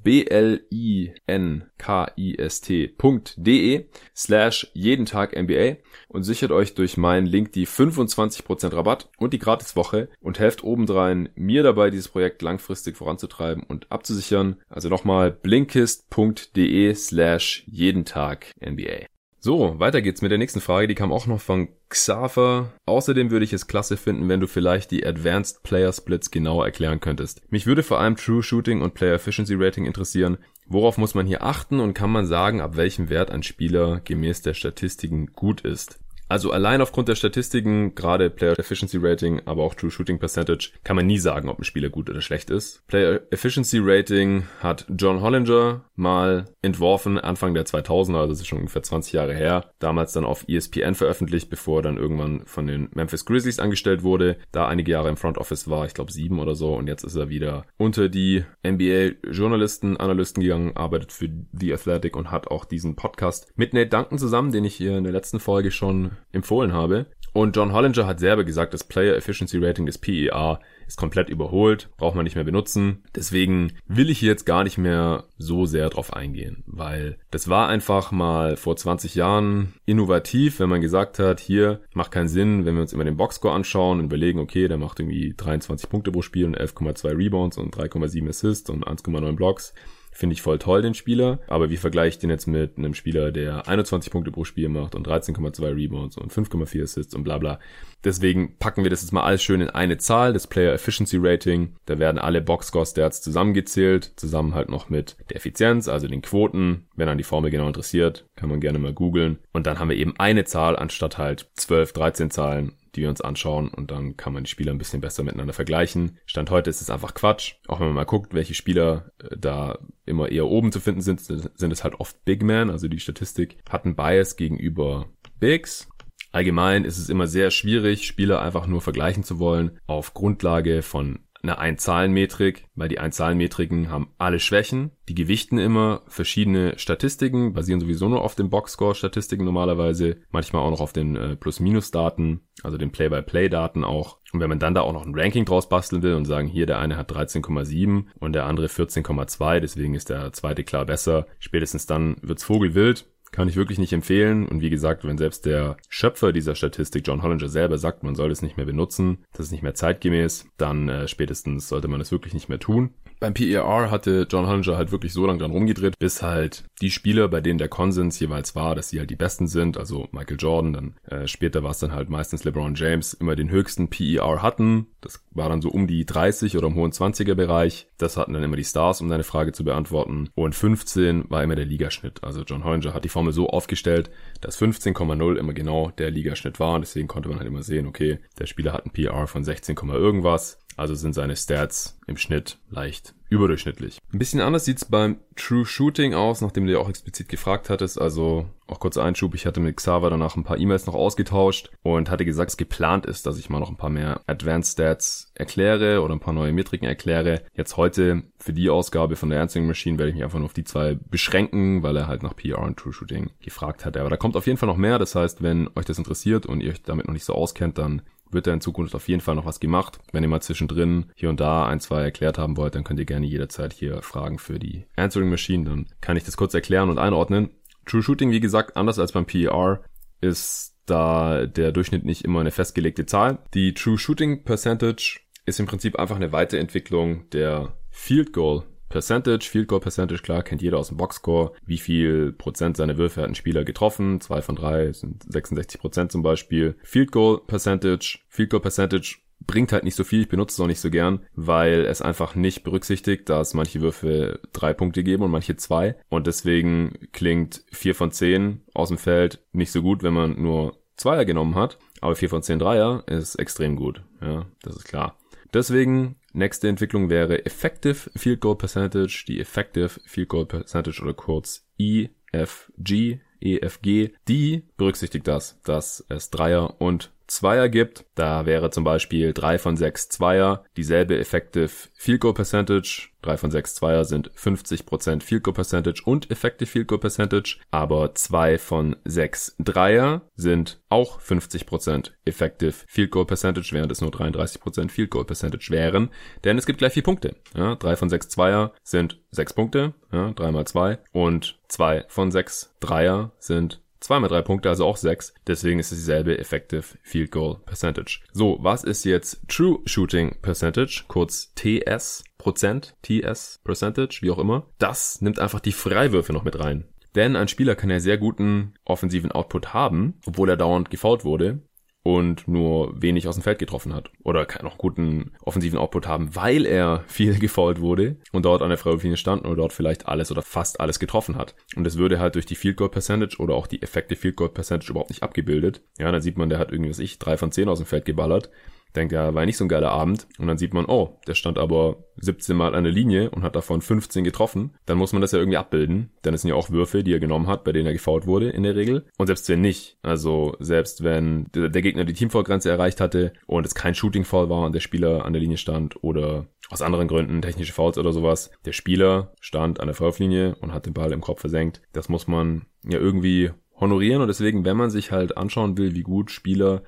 blinkist.de slash jeden Tag NBA und sichert euch durch meinen Link die 25% Rabatt und die Gratiswoche und helft obendrein mir dabei, dieses Projekt langfristig voranzutreiben und abzusichern. Also nochmal blinkist.de slash jeden Tag NBA. So, weiter geht's mit der nächsten Frage. Die kam auch noch von Xaver. Außerdem würde ich es klasse finden, wenn du vielleicht die Advanced Player Splits genauer erklären könntest. Mich würde vor allem True Shooting und Player Efficiency Rating interessieren. Worauf muss man hier achten und kann man sagen, ab welchem Wert ein Spieler gemäß der Statistiken gut ist? Also allein aufgrund der Statistiken, gerade Player Efficiency Rating, aber auch True Shooting Percentage, kann man nie sagen, ob ein Spieler gut oder schlecht ist. Player Efficiency Rating hat John Hollinger mal entworfen, Anfang der 2000er, also das ist schon ungefähr 20 Jahre her. Damals dann auf ESPN veröffentlicht, bevor er dann irgendwann von den Memphis Grizzlies angestellt wurde. Da einige Jahre im Front Office war, ich glaube sieben oder so. Und jetzt ist er wieder unter die NBA-Journalisten, Analysten gegangen, arbeitet für The Athletic und hat auch diesen Podcast mit Nate Duncan zusammen, den ich hier in der letzten Folge schon empfohlen habe. Und John Hollinger hat selber gesagt, das Player Efficiency Rating des PER ist komplett überholt, braucht man nicht mehr benutzen. Deswegen will ich hier jetzt gar nicht mehr so sehr drauf eingehen, weil das war einfach mal vor 20 Jahren innovativ, wenn man gesagt hat, hier macht keinen Sinn, wenn wir uns immer den Boxscore anschauen und überlegen, okay, der macht irgendwie 23 Punkte pro Spiel und 11,2 Rebounds und 3,7 Assists und 1,9 Blocks Finde ich voll toll, den Spieler. Aber wie vergleiche ich den jetzt mit einem Spieler, der 21 Punkte pro Spiel macht und 13,2 Rebounds und 5,4 Assists und bla bla. Deswegen packen wir das jetzt mal alles schön in eine Zahl, das Player Efficiency Rating. Da werden alle Boxscore Stats zusammengezählt, zusammen halt noch mit der Effizienz, also den Quoten. Wenn an die Formel genau interessiert, kann man gerne mal googeln. Und dann haben wir eben eine Zahl anstatt halt 12, 13 Zahlen die wir uns anschauen und dann kann man die Spieler ein bisschen besser miteinander vergleichen. Stand heute ist es einfach Quatsch. Auch wenn man mal guckt, welche Spieler äh, da immer eher oben zu finden sind, sind es halt oft Big Men. Also die Statistik hat einen Bias gegenüber Bigs. Allgemein ist es immer sehr schwierig, Spieler einfach nur vergleichen zu wollen auf Grundlage von eine Einzahlenmetrik, weil die Einzahlenmetriken haben alle Schwächen. Die gewichten immer verschiedene Statistiken, basieren sowieso nur auf den Boxscore-Statistiken normalerweise, manchmal auch noch auf den äh, Plus-Minus-Daten, also den Play-by-Play-Daten auch. Und wenn man dann da auch noch ein Ranking draus basteln will und sagen, hier der eine hat 13,7 und der andere 14,2, deswegen ist der zweite klar besser, spätestens dann wird's vogelwild kann ich wirklich nicht empfehlen. Und wie gesagt, wenn selbst der Schöpfer dieser Statistik, John Hollinger selber sagt, man soll es nicht mehr benutzen, das ist nicht mehr zeitgemäß, dann äh, spätestens sollte man es wirklich nicht mehr tun. Beim PER hatte John Hollinger halt wirklich so lange dran rumgedreht, bis halt die Spieler, bei denen der Konsens jeweils war, dass sie halt die Besten sind, also Michael Jordan, dann äh, später war es dann halt meistens LeBron James, immer den höchsten PER hatten. Das war dann so um die 30 oder im hohen 20er Bereich. Das hatten dann immer die Stars, um deine Frage zu beantworten. Und 15 war immer der Ligaschnitt. Also John Hollinger hat die Formel so aufgestellt, dass 15,0 immer genau der Ligaschnitt war. Und deswegen konnte man halt immer sehen, okay, der Spieler hat ein PR von 16, irgendwas. Also sind seine Stats im Schnitt leicht überdurchschnittlich. Ein bisschen anders sieht's beim True Shooting aus, nachdem du ja auch explizit gefragt hattest. Also auch kurzer Einschub, ich hatte mit Xaver danach ein paar E-Mails noch ausgetauscht und hatte gesagt, es geplant ist, dass ich mal noch ein paar mehr Advanced Stats erkläre oder ein paar neue Metriken erkläre. Jetzt heute für die Ausgabe von der Answering Machine werde ich mich einfach nur auf die zwei beschränken, weil er halt nach PR und True Shooting gefragt hat. Aber da kommt auf jeden Fall noch mehr. Das heißt, wenn euch das interessiert und ihr euch damit noch nicht so auskennt, dann wird da in Zukunft auf jeden Fall noch was gemacht. Wenn ihr mal zwischendrin hier und da ein, zwei erklärt haben wollt, dann könnt ihr gerne jederzeit hier Fragen für die Answering Machine. Dann kann ich das kurz erklären und einordnen. True Shooting, wie gesagt, anders als beim PER, ist da der Durchschnitt nicht immer eine festgelegte Zahl. Die True Shooting Percentage ist im Prinzip einfach eine Weiterentwicklung der Field Goal Percentage, Field Goal Percentage, klar, kennt jeder aus dem Boxscore. Wie viel Prozent seiner Würfe hat ein Spieler getroffen? Zwei von drei sind 66 Prozent zum Beispiel. Field Goal Percentage, Field Goal Percentage bringt halt nicht so viel, ich benutze es auch nicht so gern, weil es einfach nicht berücksichtigt, dass manche Würfe drei Punkte geben und manche zwei. Und deswegen klingt vier von zehn aus dem Feld nicht so gut, wenn man nur Zweier genommen hat. Aber vier von zehn Dreier ist extrem gut. Ja, das ist klar. Deswegen Nächste Entwicklung wäre Effective Field Goal Percentage, die Effective Field Goal Percentage oder kurz EFG, EFG, die berücksichtigt das, dass es Dreier und Zweier gibt. Da wäre zum Beispiel drei von sechs Zweier dieselbe Effective Field Goal Percentage. Drei von sechs Zweier sind 50% Field Goal Percentage und Effective Field Goal Percentage. Aber zwei von sechs Dreier sind auch 50% Effective Field Goal Percentage, während es nur 33% Field Goal Percentage wären. Denn es gibt gleich vier Punkte. Ja, drei von sechs Zweier sind sechs Punkte. Ja, drei mal zwei. Und zwei von sechs Dreier sind Zweimal drei Punkte, also auch sechs. Deswegen ist es dieselbe Effective Field Goal Percentage. So, was ist jetzt True Shooting Percentage, kurz TS Prozent, TS Percentage, wie auch immer? Das nimmt einfach die Freiwürfe noch mit rein. Denn ein Spieler kann ja sehr guten offensiven Output haben, obwohl er dauernd gefault wurde und nur wenig aus dem Feld getroffen hat. Oder kann auch guten offensiven Output haben, weil er viel gefoult wurde und dort an der Freiwurflinie stand und dort vielleicht alles oder fast alles getroffen hat. Und das würde halt durch die Field Goal Percentage oder auch die Effective Field Goal Percentage überhaupt nicht abgebildet. Ja, dann sieht man, der hat irgendwie, was ich, drei von zehn aus dem Feld geballert denkt, ja, war nicht so ein geiler Abend. Und dann sieht man, oh, der stand aber 17 Mal an der Linie und hat davon 15 getroffen. Dann muss man das ja irgendwie abbilden. Denn es sind ja auch Würfe, die er genommen hat, bei denen er gefault wurde in der Regel. Und selbst wenn nicht, also selbst wenn der, Gegner die Teamfoul-Grenze erreicht hatte und es kein Shooting-Foul war und der Spieler an der Linie stand oder aus anderen Gründen technische Fouls oder sowas. Der Spieler stand an der Freiwurflinie und hat den Ball im Kopf versenkt. Das muss man ja irgendwie honorieren und deswegen, wenn man sich halt anschauen will, wie gut Spieler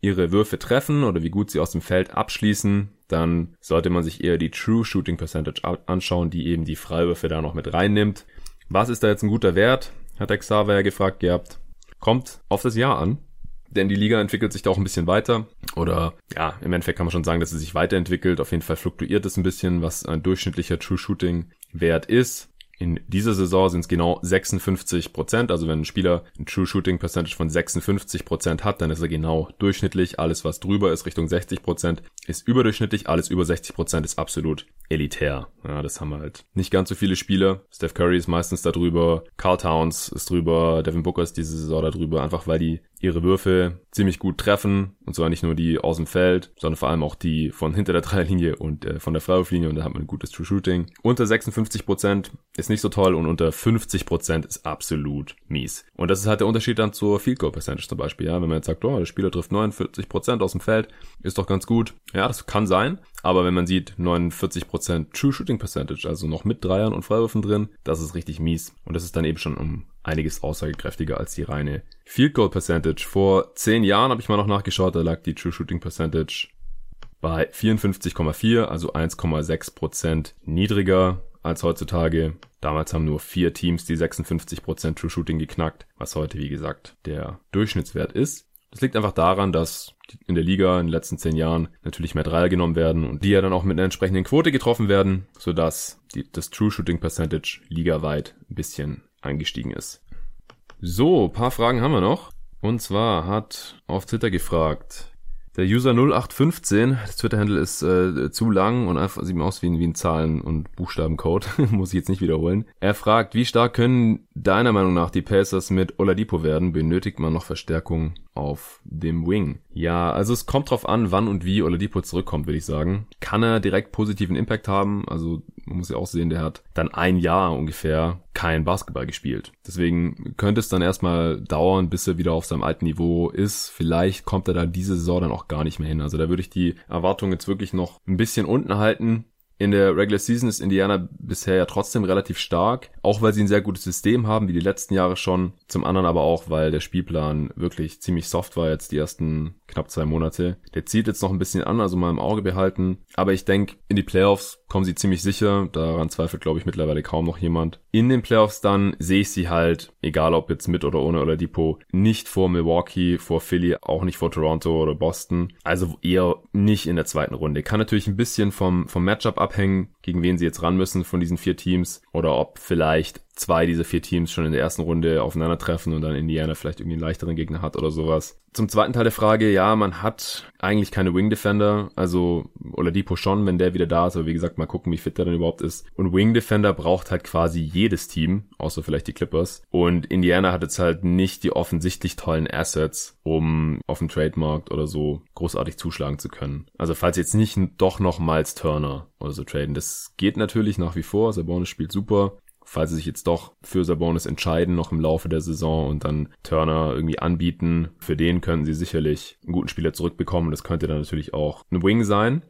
ihre Würfe treffen oder wie gut sie aus dem Feld abschließen, dann sollte man sich eher die True Shooting Percentage anschauen, die eben die Freiwürfe da noch mit reinnimmt. Was ist da jetzt ein guter Wert? Hat der Xaver ja gefragt gehabt. Kommt auf das Jahr an. Denn die Liga entwickelt sich da auch ein bisschen weiter. Oder ja, im Endeffekt kann man schon sagen, dass sie sich weiterentwickelt. Auf jeden Fall fluktuiert es ein bisschen, was ein durchschnittlicher True Shooting Wert ist. In dieser Saison sind es genau 56 Prozent. Also wenn ein Spieler ein True Shooting Percentage von 56 Prozent hat, dann ist er genau durchschnittlich. Alles, was drüber ist, Richtung 60 Prozent, ist überdurchschnittlich. Alles über 60 Prozent ist absolut elitär. Ja, das haben wir halt nicht ganz so viele Spieler. Steph Curry ist meistens da drüber. Carl Towns ist drüber. Devin Booker ist diese Saison da drüber. Einfach weil die ihre Würfe ziemlich gut treffen. Und zwar nicht nur die aus dem Feld, sondern vor allem auch die von hinter der Dreierlinie und äh, von der Freiwurflinie. Und da hat man ein gutes True Shooting. Unter 56% ist nicht so toll und unter 50% ist absolut mies. Und das ist halt der Unterschied dann zur Field Goal Percentage zum Beispiel. Ja, wenn man jetzt sagt, oh, der Spieler trifft 49% aus dem Feld, ist doch ganz gut. Ja, das kann sein. Aber wenn man sieht, 49% True Shooting Percentage, also noch mit Dreiern und Freiwürfen drin, das ist richtig mies. Und das ist dann eben schon um einiges aussagekräftiger als die reine Field Goal Percentage. Vor zehn Jahren habe ich mal noch nachgeschaut, da lag die True Shooting Percentage bei 54,4, also 1,6% niedriger als heutzutage. Damals haben nur vier Teams die 56% True Shooting geknackt, was heute wie gesagt der Durchschnittswert ist. Das liegt einfach daran, dass in der Liga in den letzten zehn Jahren natürlich mehr Dreier genommen werden und die ja dann auch mit einer entsprechenden Quote getroffen werden, sodass die, das True Shooting Percentage ligaweit ein bisschen eingestiegen ist. So, paar Fragen haben wir noch. Und zwar hat auf Twitter gefragt, der User 0815, das Twitter-Handle ist äh, zu lang und einfach sieht aus wie ein, wie ein Zahlen- und Buchstabencode, muss ich jetzt nicht wiederholen. Er fragt, wie stark können deiner Meinung nach die Pacers mit Oladipo werden? Benötigt man noch Verstärkung auf dem Wing? Ja, also es kommt drauf an, wann und wie Oladipo zurückkommt, würde ich sagen. Kann er direkt positiven Impact haben? Also man muss ja auch sehen, der hat dann ein Jahr ungefähr kein Basketball gespielt. Deswegen könnte es dann erstmal dauern, bis er wieder auf seinem alten Niveau ist. Vielleicht kommt er da diese Saison dann auch gar nicht mehr hin. Also da würde ich die Erwartungen jetzt wirklich noch ein bisschen unten halten. In der Regular Season ist Indiana bisher ja trotzdem relativ stark, auch weil sie ein sehr gutes System haben, wie die letzten Jahre schon. Zum anderen aber auch, weil der Spielplan wirklich ziemlich soft war jetzt die ersten knapp zwei Monate. Der zieht jetzt noch ein bisschen an, also mal im Auge behalten. Aber ich denke, in die Playoffs kommen sie ziemlich sicher. Daran zweifelt, glaube ich, mittlerweile kaum noch jemand. In den Playoffs dann sehe ich sie halt, egal ob jetzt mit oder ohne oder Depot, nicht vor Milwaukee, vor Philly, auch nicht vor Toronto oder Boston. Also eher nicht in der zweiten Runde. Kann natürlich ein bisschen vom, vom Matchup abhängen, gegen wen sie jetzt ran müssen von diesen vier Teams. Oder ob vielleicht zwei dieser vier Teams schon in der ersten Runde aufeinandertreffen und dann Indiana vielleicht irgendwie einen leichteren Gegner hat oder sowas. Zum zweiten Teil der Frage, ja, man hat eigentlich keine Wing Defender, also Oladipo schon, wenn der wieder da ist, aber wie gesagt, mal gucken, wie fit der dann überhaupt ist. Und Wing Defender braucht halt quasi jedes Team, außer vielleicht die Clippers. Und Indiana hat jetzt halt nicht die offensichtlich tollen Assets, um auf dem Trademarkt oder so großartig zuschlagen zu können. Also falls jetzt nicht doch noch Miles Turner oder so traden, das geht natürlich nach wie vor. Sabonis spielt super, falls sie sich jetzt doch für Sabonis entscheiden, noch im Laufe der Saison und dann Turner irgendwie anbieten, für den können sie sicherlich einen guten Spieler zurückbekommen. Das könnte dann natürlich auch ein Wing sein.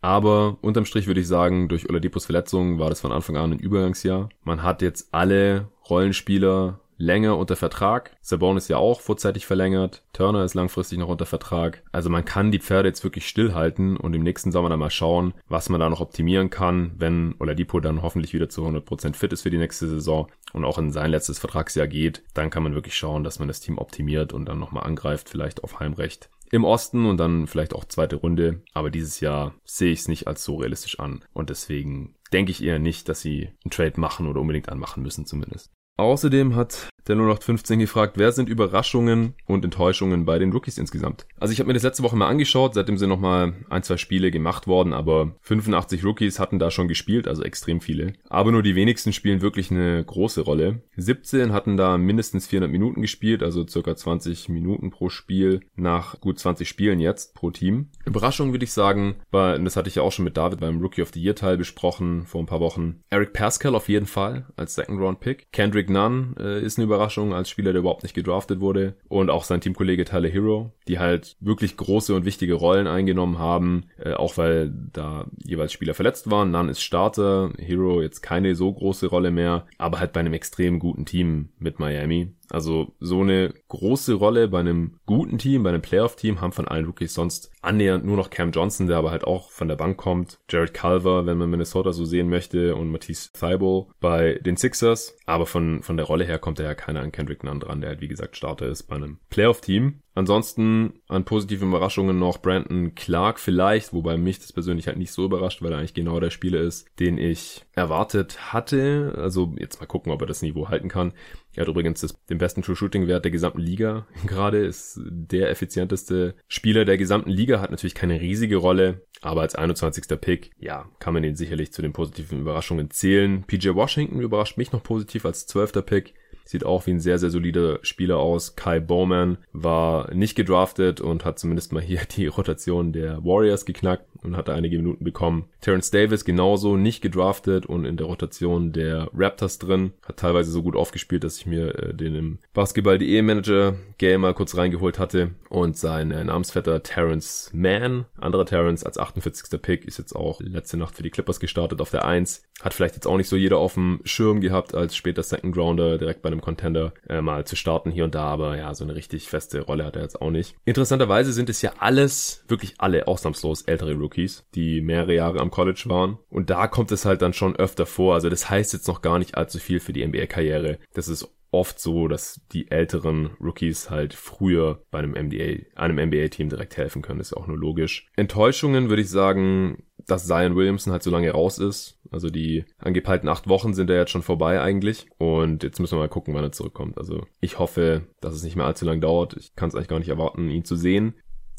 Aber unterm Strich würde ich sagen, durch Oladipos Verletzung war das von Anfang an ein Übergangsjahr. Man hat jetzt alle Rollenspieler länger unter Vertrag. Sabonis ja auch vorzeitig verlängert. Turner ist langfristig noch unter Vertrag. Also man kann die Pferde jetzt wirklich stillhalten und im nächsten Sommer dann mal schauen, was man da noch optimieren kann, wenn Oladipo dann hoffentlich wieder zu 100% fit ist für die nächste Saison und auch in sein letztes Vertragsjahr geht. Dann kann man wirklich schauen, dass man das Team optimiert und dann nochmal angreift, vielleicht auf Heimrecht im Osten und dann vielleicht auch zweite Runde. Aber dieses Jahr sehe ich es nicht als so realistisch an. Und deswegen denke ich eher nicht, dass sie einen Trade machen oder unbedingt anmachen müssen zumindest. Außerdem hat der 0815 gefragt, wer sind Überraschungen und Enttäuschungen bei den Rookies insgesamt? Also ich habe mir das letzte Woche mal angeschaut, seitdem sind nochmal ein, zwei Spiele gemacht worden, aber 85 Rookies hatten da schon gespielt, also extrem viele. Aber nur die wenigsten spielen wirklich eine große Rolle. 17 hatten da mindestens 400 Minuten gespielt, also circa 20 Minuten pro Spiel nach gut 20 Spielen jetzt pro Team. Überraschung würde ich sagen, war, das hatte ich ja auch schon mit David beim Rookie of the Year Teil besprochen vor ein paar Wochen. Eric Pascal auf jeden Fall als Second Round Pick. Kendrick Nunn äh, ist eine Überraschung als Spieler, der überhaupt nicht gedraftet wurde. Und auch sein Teamkollege Tyler Hero, die halt wirklich große und wichtige Rollen eingenommen haben, äh, auch weil da jeweils Spieler verletzt waren. Nunn ist Starter, Hero jetzt keine so große Rolle mehr, aber halt bei einem extrem guten Team mit Miami. Also so eine große Rolle bei einem guten Team, bei einem Playoff-Team haben von allen Rookies sonst annähernd nur noch Cam Johnson, der aber halt auch von der Bank kommt. Jared Culver, wenn man Minnesota so sehen möchte und Matisse Thibault bei den Sixers. Aber von, von der Rolle her kommt da ja keiner an Kendrick Nunn dran, der halt wie gesagt Starter ist bei einem Playoff-Team. Ansonsten an positiven Überraschungen noch Brandon Clark vielleicht, wobei mich das persönlich halt nicht so überrascht, weil er eigentlich genau der Spieler ist, den ich erwartet hatte. Also jetzt mal gucken, ob er das Niveau halten kann. Er hat übrigens das, den besten True Shooting Wert der gesamten Liga gerade, ist der effizienteste Spieler der gesamten Liga, hat natürlich keine riesige Rolle, aber als 21. Pick, ja, kann man ihn sicherlich zu den positiven Überraschungen zählen. PJ Washington überrascht mich noch positiv als 12. Pick. Sieht auch wie ein sehr, sehr solider Spieler aus. Kai Bowman war nicht gedraftet und hat zumindest mal hier die Rotation der Warriors geknackt und hatte einige Minuten bekommen. Terence Davis genauso nicht gedraftet und in der Rotation der Raptors drin. Hat teilweise so gut aufgespielt, dass ich mir äh, den im Basketball.de Manager Game mal kurz reingeholt hatte. Und sein äh, Namensvetter Terence Mann, anderer Terence als 48. Pick, ist jetzt auch letzte Nacht für die Clippers gestartet auf der 1. Hat vielleicht jetzt auch nicht so jeder auf dem Schirm gehabt, als später Second Grounder direkt bei einem Contender äh, mal zu starten hier und da, aber ja, so eine richtig feste Rolle hat er jetzt auch nicht. Interessanterweise sind es ja alles, wirklich alle ausnahmslos ältere Rookies, die mehrere Jahre am College waren. Und da kommt es halt dann schon öfter vor. Also das heißt jetzt noch gar nicht allzu viel für die NBA-Karriere. Das ist oft so, dass die älteren Rookies halt früher bei einem NBA, einem NBA-Team direkt helfen können. Das ist auch nur logisch. Enttäuschungen würde ich sagen, dass Zion Williamson halt so lange raus ist. Also die angepeilten acht Wochen sind ja jetzt schon vorbei eigentlich. Und jetzt müssen wir mal gucken, wann er zurückkommt. Also ich hoffe, dass es nicht mehr allzu lang dauert. Ich kann es eigentlich gar nicht erwarten, ihn zu sehen.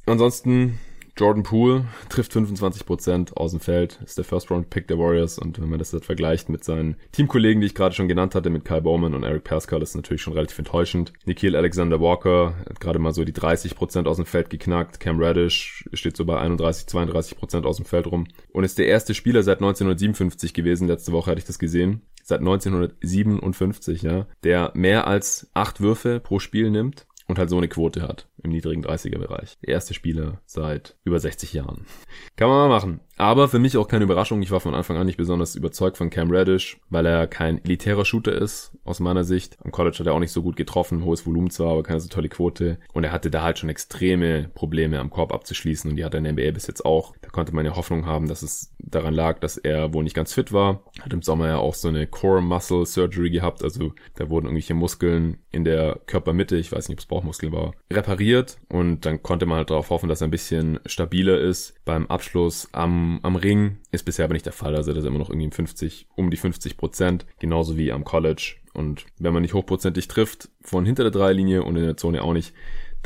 Ansonsten Jordan Poole trifft 25% aus dem Feld, ist der First-Round-Pick der Warriors und wenn man das jetzt vergleicht mit seinen Teamkollegen, die ich gerade schon genannt hatte, mit Kyle Bowman und Eric Pascal, ist natürlich schon relativ enttäuschend. Nikhil Alexander Walker hat gerade mal so die 30% aus dem Feld geknackt, Cam Reddish steht so bei 31, 32% aus dem Feld rum und ist der erste Spieler seit 1957 gewesen, letzte Woche hatte ich das gesehen, seit 1957, ja, der mehr als acht Würfe pro Spiel nimmt und halt so eine Quote hat im niedrigen 30er Bereich. Der erste Spieler seit über 60 Jahren. Kann man mal machen. Aber für mich auch keine Überraschung. Ich war von Anfang an nicht besonders überzeugt von Cam Reddish, weil er kein elitärer Shooter ist, aus meiner Sicht. Am College hat er auch nicht so gut getroffen, hohes Volumen zwar, aber keine so tolle Quote. Und er hatte da halt schon extreme Probleme am Korb abzuschließen und die hat er in der NBA bis jetzt auch. Da konnte man ja Hoffnung haben, dass es daran lag, dass er wohl nicht ganz fit war. Hat im Sommer ja auch so eine Core Muscle Surgery gehabt, also da wurden irgendwelche Muskeln in der Körpermitte, ich weiß nicht, ob es Bauchmuskeln war, repariert und dann konnte man halt darauf hoffen, dass er ein bisschen stabiler ist beim Abschluss am am, Ring. Ist bisher aber nicht der Fall. Also das ist immer noch irgendwie 50, um die 50 Prozent. Genauso wie am College. Und wenn man nicht hochprozentig trifft, von hinter der Dreilinie und in der Zone auch nicht,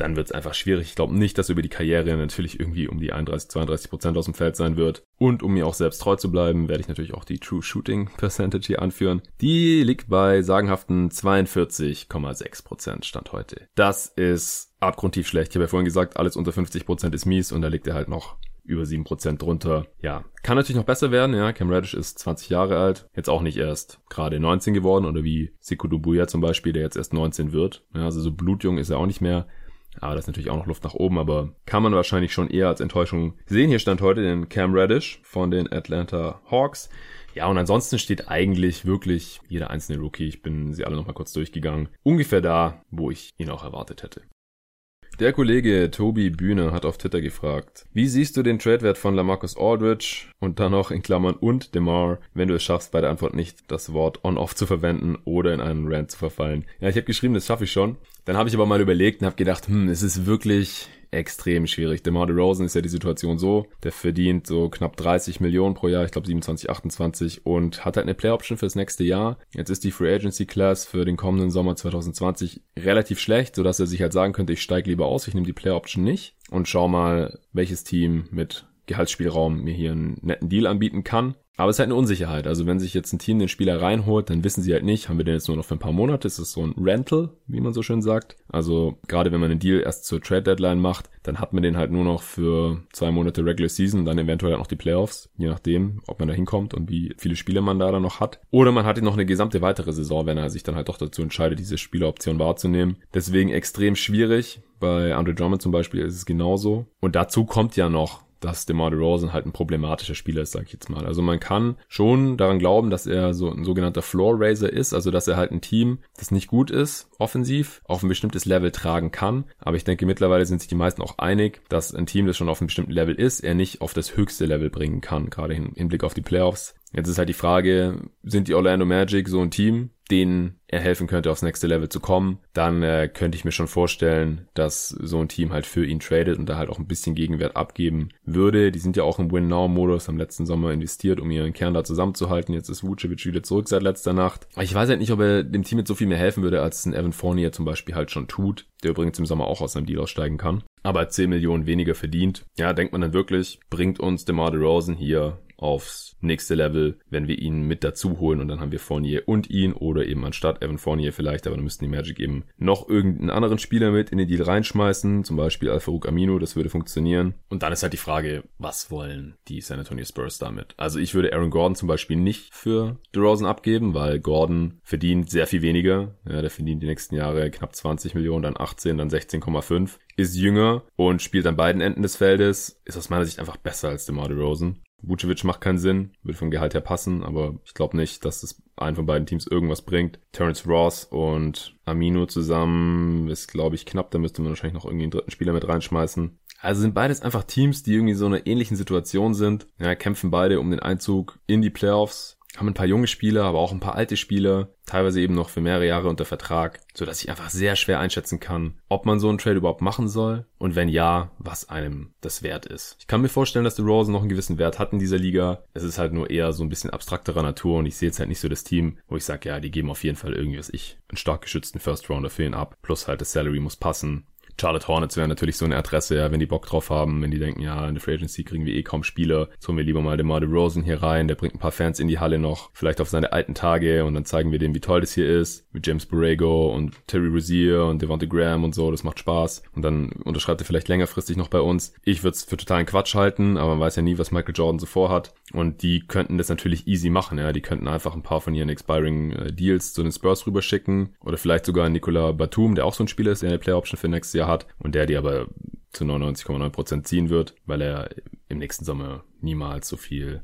dann wird es einfach schwierig. Ich glaube nicht, dass über die Karriere natürlich irgendwie um die 31, 32 Prozent aus dem Feld sein wird. Und um mir auch selbst treu zu bleiben, werde ich natürlich auch die True Shooting Percentage hier anführen. Die liegt bei sagenhaften 42,6 Prozent Stand heute. Das ist abgrundtief schlecht. Ich habe ja vorhin gesagt, alles unter 50 Prozent ist mies und da liegt er halt noch über 7% drunter. Ja, kann natürlich noch besser werden, ja. Cam Reddish ist 20 Jahre alt, jetzt auch nicht erst gerade 19 geworden oder wie Siku Dubuya zum Beispiel, der jetzt erst 19 wird. Ja, also so blutjung ist er auch nicht mehr. Aber das ist natürlich auch noch Luft nach oben, aber kann man wahrscheinlich schon eher als Enttäuschung sehen. Hier stand heute den Cam Reddish von den Atlanta Hawks. Ja, und ansonsten steht eigentlich wirklich jeder einzelne Rookie, ich bin sie alle nochmal kurz durchgegangen, ungefähr da, wo ich ihn auch erwartet hätte. Der Kollege Tobi Bühne hat auf Twitter gefragt, wie siehst du den Tradewert von Lamarcus Aldridge und dann noch in Klammern und DeMar, wenn du es schaffst, bei der Antwort nicht das Wort on-off zu verwenden oder in einen Rant zu verfallen? Ja, ich habe geschrieben, das schaffe ich schon. Dann habe ich aber mal überlegt und habe gedacht, hm, es ist wirklich extrem schwierig. DeMar DeRozan ist ja die Situation so, der verdient so knapp 30 Millionen pro Jahr, ich glaube 27, 28 und hat halt eine Play Option fürs nächste Jahr. Jetzt ist die Free Agency Class für den kommenden Sommer 2020 relativ schlecht, sodass er sich halt sagen könnte, ich steige lieber aus, ich nehme die Play Option nicht und schau mal, welches Team mit Gehaltsspielraum mir hier einen netten Deal anbieten kann. Aber es ist halt eine Unsicherheit. Also wenn sich jetzt ein Team den Spieler reinholt, dann wissen sie halt nicht, haben wir den jetzt nur noch für ein paar Monate. Es ist so ein Rental, wie man so schön sagt. Also gerade wenn man einen Deal erst zur Trade Deadline macht, dann hat man den halt nur noch für zwei Monate Regular Season, dann eventuell noch die Playoffs, je nachdem, ob man da hinkommt und wie viele Spiele man da dann noch hat. Oder man hat ihn noch eine gesamte weitere Saison, wenn er sich dann halt doch dazu entscheidet, diese Spieleroption wahrzunehmen. Deswegen extrem schwierig. Bei Andre Drummond zum Beispiel ist es genauso. Und dazu kommt ja noch, dass DeMar DeRozan halt ein problematischer Spieler ist, sag ich jetzt mal. Also man kann schon daran glauben, dass er so ein sogenannter Floor Raiser ist, also dass er halt ein Team, das nicht gut ist, offensiv, auf ein bestimmtes Level tragen kann. Aber ich denke, mittlerweile sind sich die meisten auch einig, dass ein Team, das schon auf einem bestimmten Level ist, er nicht auf das höchste Level bringen kann, gerade im Hinblick auf die Playoffs. Jetzt ist halt die Frage, sind die Orlando Magic so ein Team, denen er helfen könnte, aufs nächste Level zu kommen, dann äh, könnte ich mir schon vorstellen, dass so ein Team halt für ihn tradet und da halt auch ein bisschen Gegenwert abgeben würde. Die sind ja auch im Win-Now-Modus, am letzten Sommer investiert, um ihren Kern da zusammenzuhalten. Jetzt ist Vucevic wieder zurück seit letzter Nacht. Aber ich weiß halt nicht, ob er dem Team jetzt so viel mehr helfen würde, als es ein Evan Fournier zum Beispiel halt schon tut, der übrigens im Sommer auch aus seinem Deal aussteigen kann. Aber 10 Millionen weniger verdient. Ja, denkt man dann wirklich, bringt uns DeMar DeRozan hier aufs nächste Level, wenn wir ihn mit dazu holen und dann haben wir Fournier und ihn oder eben anstatt Evan Fournier vielleicht, aber dann müssten die Magic eben noch irgendeinen anderen Spieler mit in den Deal reinschmeißen, zum Beispiel Al-Farouk Amino, das würde funktionieren. Und dann ist halt die Frage, was wollen die San Antonio Spurs damit? Also ich würde Aaron Gordon zum Beispiel nicht für DeRozan abgeben, weil Gordon verdient sehr viel weniger. Ja, der verdient die nächsten Jahre knapp 20 Millionen, dann 18, dann 16,5 ist jünger und spielt an beiden Enden des Feldes, ist aus meiner Sicht einfach besser als DeMar DeRozan. Vucevic macht keinen Sinn, würde vom Gehalt her passen, aber ich glaube nicht, dass es einen von beiden Teams irgendwas bringt. Terrence Ross und Amino zusammen ist, glaube ich, knapp. Da müsste man wahrscheinlich noch irgendwie einen dritten Spieler mit reinschmeißen. Also sind beides einfach Teams, die irgendwie so in einer ähnlichen Situation sind. Ja, kämpfen beide um den Einzug in die Playoffs haben ein paar junge Spieler, aber auch ein paar alte Spieler, teilweise eben noch für mehrere Jahre unter Vertrag, so dass ich einfach sehr schwer einschätzen kann, ob man so einen Trade überhaupt machen soll und wenn ja, was einem das wert ist. Ich kann mir vorstellen, dass die Rosen noch einen gewissen Wert hat in dieser Liga. Es ist halt nur eher so ein bisschen abstrakterer Natur und ich sehe jetzt halt nicht so das Team, wo ich sage, ja, die geben auf jeden Fall irgendwie, was ich, einen stark geschützten First Rounder für ihn ab, plus halt das Salary muss passen. Charlotte Hornets wäre natürlich so eine Adresse, ja, wenn die Bock drauf haben, wenn die denken, ja, in der Free Agency kriegen wir eh kaum Spieler, holen wir lieber mal den Marde Rosen hier rein, der bringt ein paar Fans in die Halle noch, vielleicht auf seine alten Tage und dann zeigen wir denen, wie toll das hier ist, mit James Borrego und Terry Rozier und Devonta Graham und so, das macht Spaß und dann unterschreibt er vielleicht längerfristig noch bei uns. Ich würde es für totalen Quatsch halten, aber man weiß ja nie, was Michael Jordan so vorhat und die könnten das natürlich easy machen, ja, die könnten einfach ein paar von ihren expiring äh, Deals zu den Spurs rüberschicken oder vielleicht sogar Nicola Batum, der auch so ein Spieler ist, der eine Player Option für nächstes Jahr hat und der die aber zu 99,9% ziehen wird, weil er im nächsten Sommer niemals so viel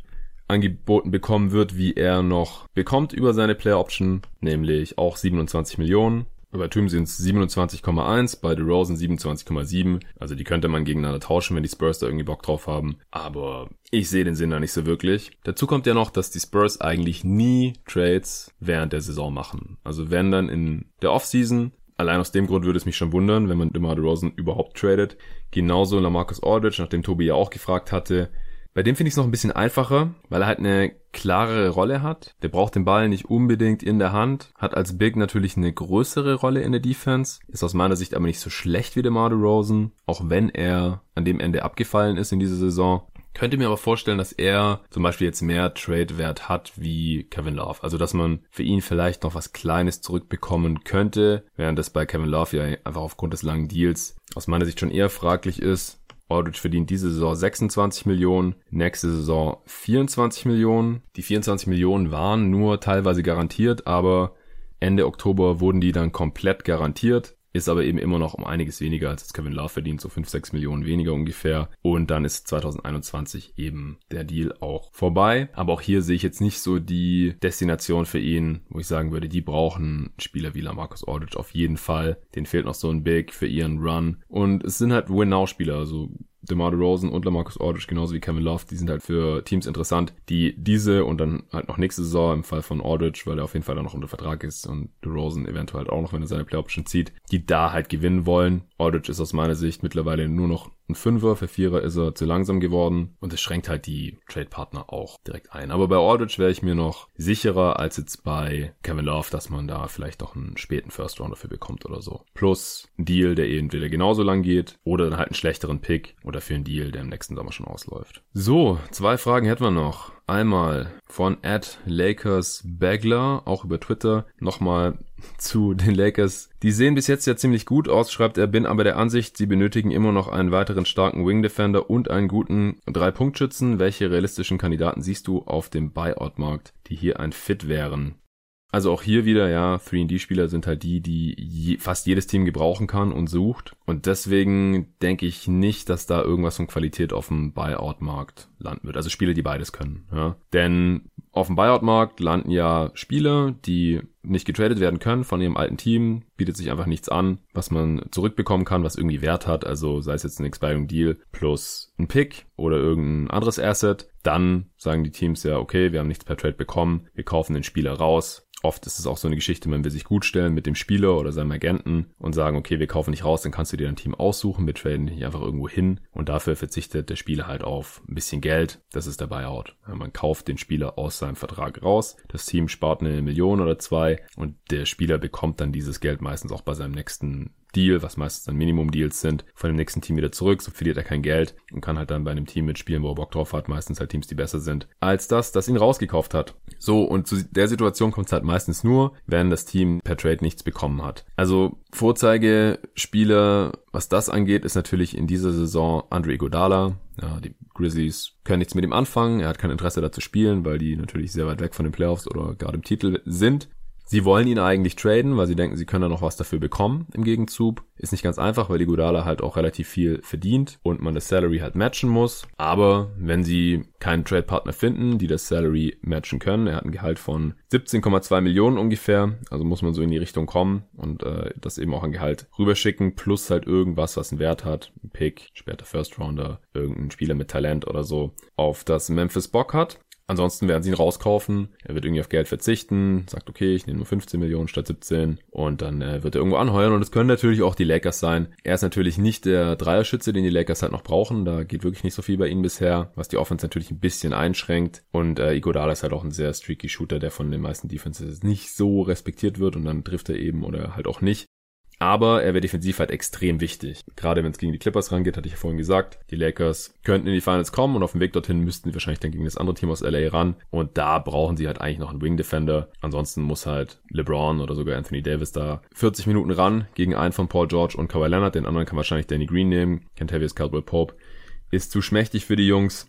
angeboten bekommen wird, wie er noch bekommt über seine Player Option, nämlich auch 27 Millionen. Bei Batum sind es 27,1, bei DeRozan 27,7. Also die könnte man gegeneinander tauschen, wenn die Spurs da irgendwie Bock drauf haben. Aber ich sehe den Sinn da nicht so wirklich. Dazu kommt ja noch, dass die Spurs eigentlich nie Trades während der Saison machen. Also wenn dann in der Offseason Allein aus dem Grund würde es mich schon wundern, wenn man DeMar DeRozan überhaupt tradet. Genauso Lamarcus Aldridge, nachdem Tobi ja auch gefragt hatte. Bei dem finde ich es noch ein bisschen einfacher, weil er halt eine klarere Rolle hat. Der braucht den Ball nicht unbedingt in der Hand, hat als Big natürlich eine größere Rolle in der Defense, ist aus meiner Sicht aber nicht so schlecht wie DeMar DeRozan, auch wenn er an dem Ende abgefallen ist in dieser Saison. Könnte mir aber vorstellen, dass er zum Beispiel jetzt mehr Trade-Wert hat wie Kevin Love. Also, dass man für ihn vielleicht noch was Kleines zurückbekommen könnte, während das bei Kevin Love ja einfach aufgrund des langen Deals aus meiner Sicht schon eher fraglich ist. Aldridge verdient diese Saison 26 Millionen, nächste Saison 24 Millionen. Die 24 Millionen waren nur teilweise garantiert, aber Ende Oktober wurden die dann komplett garantiert ist aber eben immer noch um einiges weniger als Kevin Love verdient, so 5, 6 Millionen weniger ungefähr. Und dann ist 2021 eben der Deal auch vorbei. Aber auch hier sehe ich jetzt nicht so die Destination für ihn, wo ich sagen würde, die brauchen Spieler wie Lamarcus Aldridge auf jeden Fall. Den fehlt noch so ein Big für ihren Run. Und es sind halt Win-Now-Spieler, also DeMar DeRozan und LaMarcus Aldridge, genauso wie Kevin Love, die sind halt für Teams interessant, die diese und dann halt noch nächste Saison im Fall von Aldridge, weil er auf jeden Fall dann noch unter Vertrag ist und DeRozan eventuell auch noch, wenn er seine Play Option zieht, die da halt gewinnen wollen. Aldridge ist aus meiner Sicht mittlerweile nur noch ein Fünfer, für Vierer ist er zu langsam geworden und es schränkt halt die Trade-Partner auch direkt ein. Aber bei Aldridge wäre ich mir noch sicherer als jetzt bei Kevin Love, dass man da vielleicht noch einen späten First Round dafür bekommt oder so. Plus ein Deal, der entweder genauso lang geht oder dann halt einen schlechteren Pick oder für einen Deal, der im nächsten Sommer schon ausläuft. So, zwei Fragen hätten wir noch. Einmal von Ed Lakers Bagler, auch über Twitter. Nochmal zu den Lakers. Die sehen bis jetzt ja ziemlich gut aus, schreibt er, bin aber der Ansicht, sie benötigen immer noch einen weiteren starken Wing Defender und einen guten Drei-Punkt-Schützen. Welche realistischen Kandidaten siehst du auf dem Buyout-Markt, die hier ein Fit wären? Also auch hier wieder, ja, 3D-Spieler sind halt die, die je, fast jedes Team gebrauchen kann und sucht. Und deswegen denke ich nicht, dass da irgendwas von Qualität auf dem Buyout-Markt landen wird. Also Spieler, die beides können. Ja. Denn auf dem Buyout-Markt landen ja Spieler, die nicht getradet werden können von ihrem alten Team, bietet sich einfach nichts an, was man zurückbekommen kann, was irgendwie Wert hat, also sei es jetzt ein Expiring Deal plus ein Pick oder irgendein anderes Asset, dann sagen die Teams ja, okay, wir haben nichts per Trade bekommen, wir kaufen den Spieler raus Oft ist es auch so eine Geschichte, man will sich gut stellen mit dem Spieler oder seinem Agenten und sagen, okay, wir kaufen nicht raus, dann kannst du dir dein Team aussuchen, wir traden nicht einfach irgendwo hin und dafür verzichtet der Spieler halt auf ein bisschen Geld. Das ist der Buyout. Man kauft den Spieler aus seinem Vertrag raus, das Team spart eine Million oder zwei und der Spieler bekommt dann dieses Geld meistens auch bei seinem nächsten Deal, was meistens dann Minimum-Deals sind, von dem nächsten Team wieder zurück, so verliert er kein Geld und kann halt dann bei einem Team mitspielen, wo er Bock drauf hat, meistens halt Teams, die besser sind, als das, das ihn rausgekauft hat. So, und zu der Situation kommt es halt meistens nur, wenn das Team per Trade nichts bekommen hat. Also Vorzeigespieler, was das angeht, ist natürlich in dieser Saison Andre Iguodala. Ja, die Grizzlies können nichts mit ihm anfangen. Er hat kein Interesse da zu spielen, weil die natürlich sehr weit weg von den Playoffs oder gerade im Titel sind. Sie wollen ihn eigentlich traden, weil sie denken, sie können da noch was dafür bekommen im Gegenzug. Ist nicht ganz einfach, weil die Gudala halt auch relativ viel verdient und man das Salary halt matchen muss. Aber wenn sie keinen Trade-Partner finden, die das Salary matchen können, er hat ein Gehalt von 17,2 Millionen ungefähr, also muss man so in die Richtung kommen und äh, das eben auch ein Gehalt rüberschicken, plus halt irgendwas, was einen Wert hat, ein Pick, später First Rounder, irgendein Spieler mit Talent oder so, auf das Memphis Bock hat. Ansonsten werden sie ihn rauskaufen. Er wird irgendwie auf Geld verzichten, sagt, okay, ich nehme nur 15 Millionen statt 17 und dann äh, wird er irgendwo anheuern und es können natürlich auch die Lakers sein. Er ist natürlich nicht der Dreierschütze, den die Lakers halt noch brauchen. Da geht wirklich nicht so viel bei ihnen bisher, was die Offense natürlich ein bisschen einschränkt. Und äh, Iguodala ist halt auch ein sehr streaky Shooter, der von den meisten Defenses nicht so respektiert wird und dann trifft er eben oder halt auch nicht. Aber er wäre defensiv halt extrem wichtig. Gerade wenn es gegen die Clippers rangeht, hatte ich ja vorhin gesagt, die Lakers könnten in die Finals kommen und auf dem Weg dorthin müssten sie wahrscheinlich dann gegen das andere Team aus LA ran. Und da brauchen sie halt eigentlich noch einen Wing Defender. Ansonsten muss halt LeBron oder sogar Anthony Davis da 40 Minuten ran gegen einen von Paul George und Kawhi Leonard. Den anderen kann wahrscheinlich Danny Green nehmen. Kentavious Caldwell Pope ist zu schmächtig für die Jungs.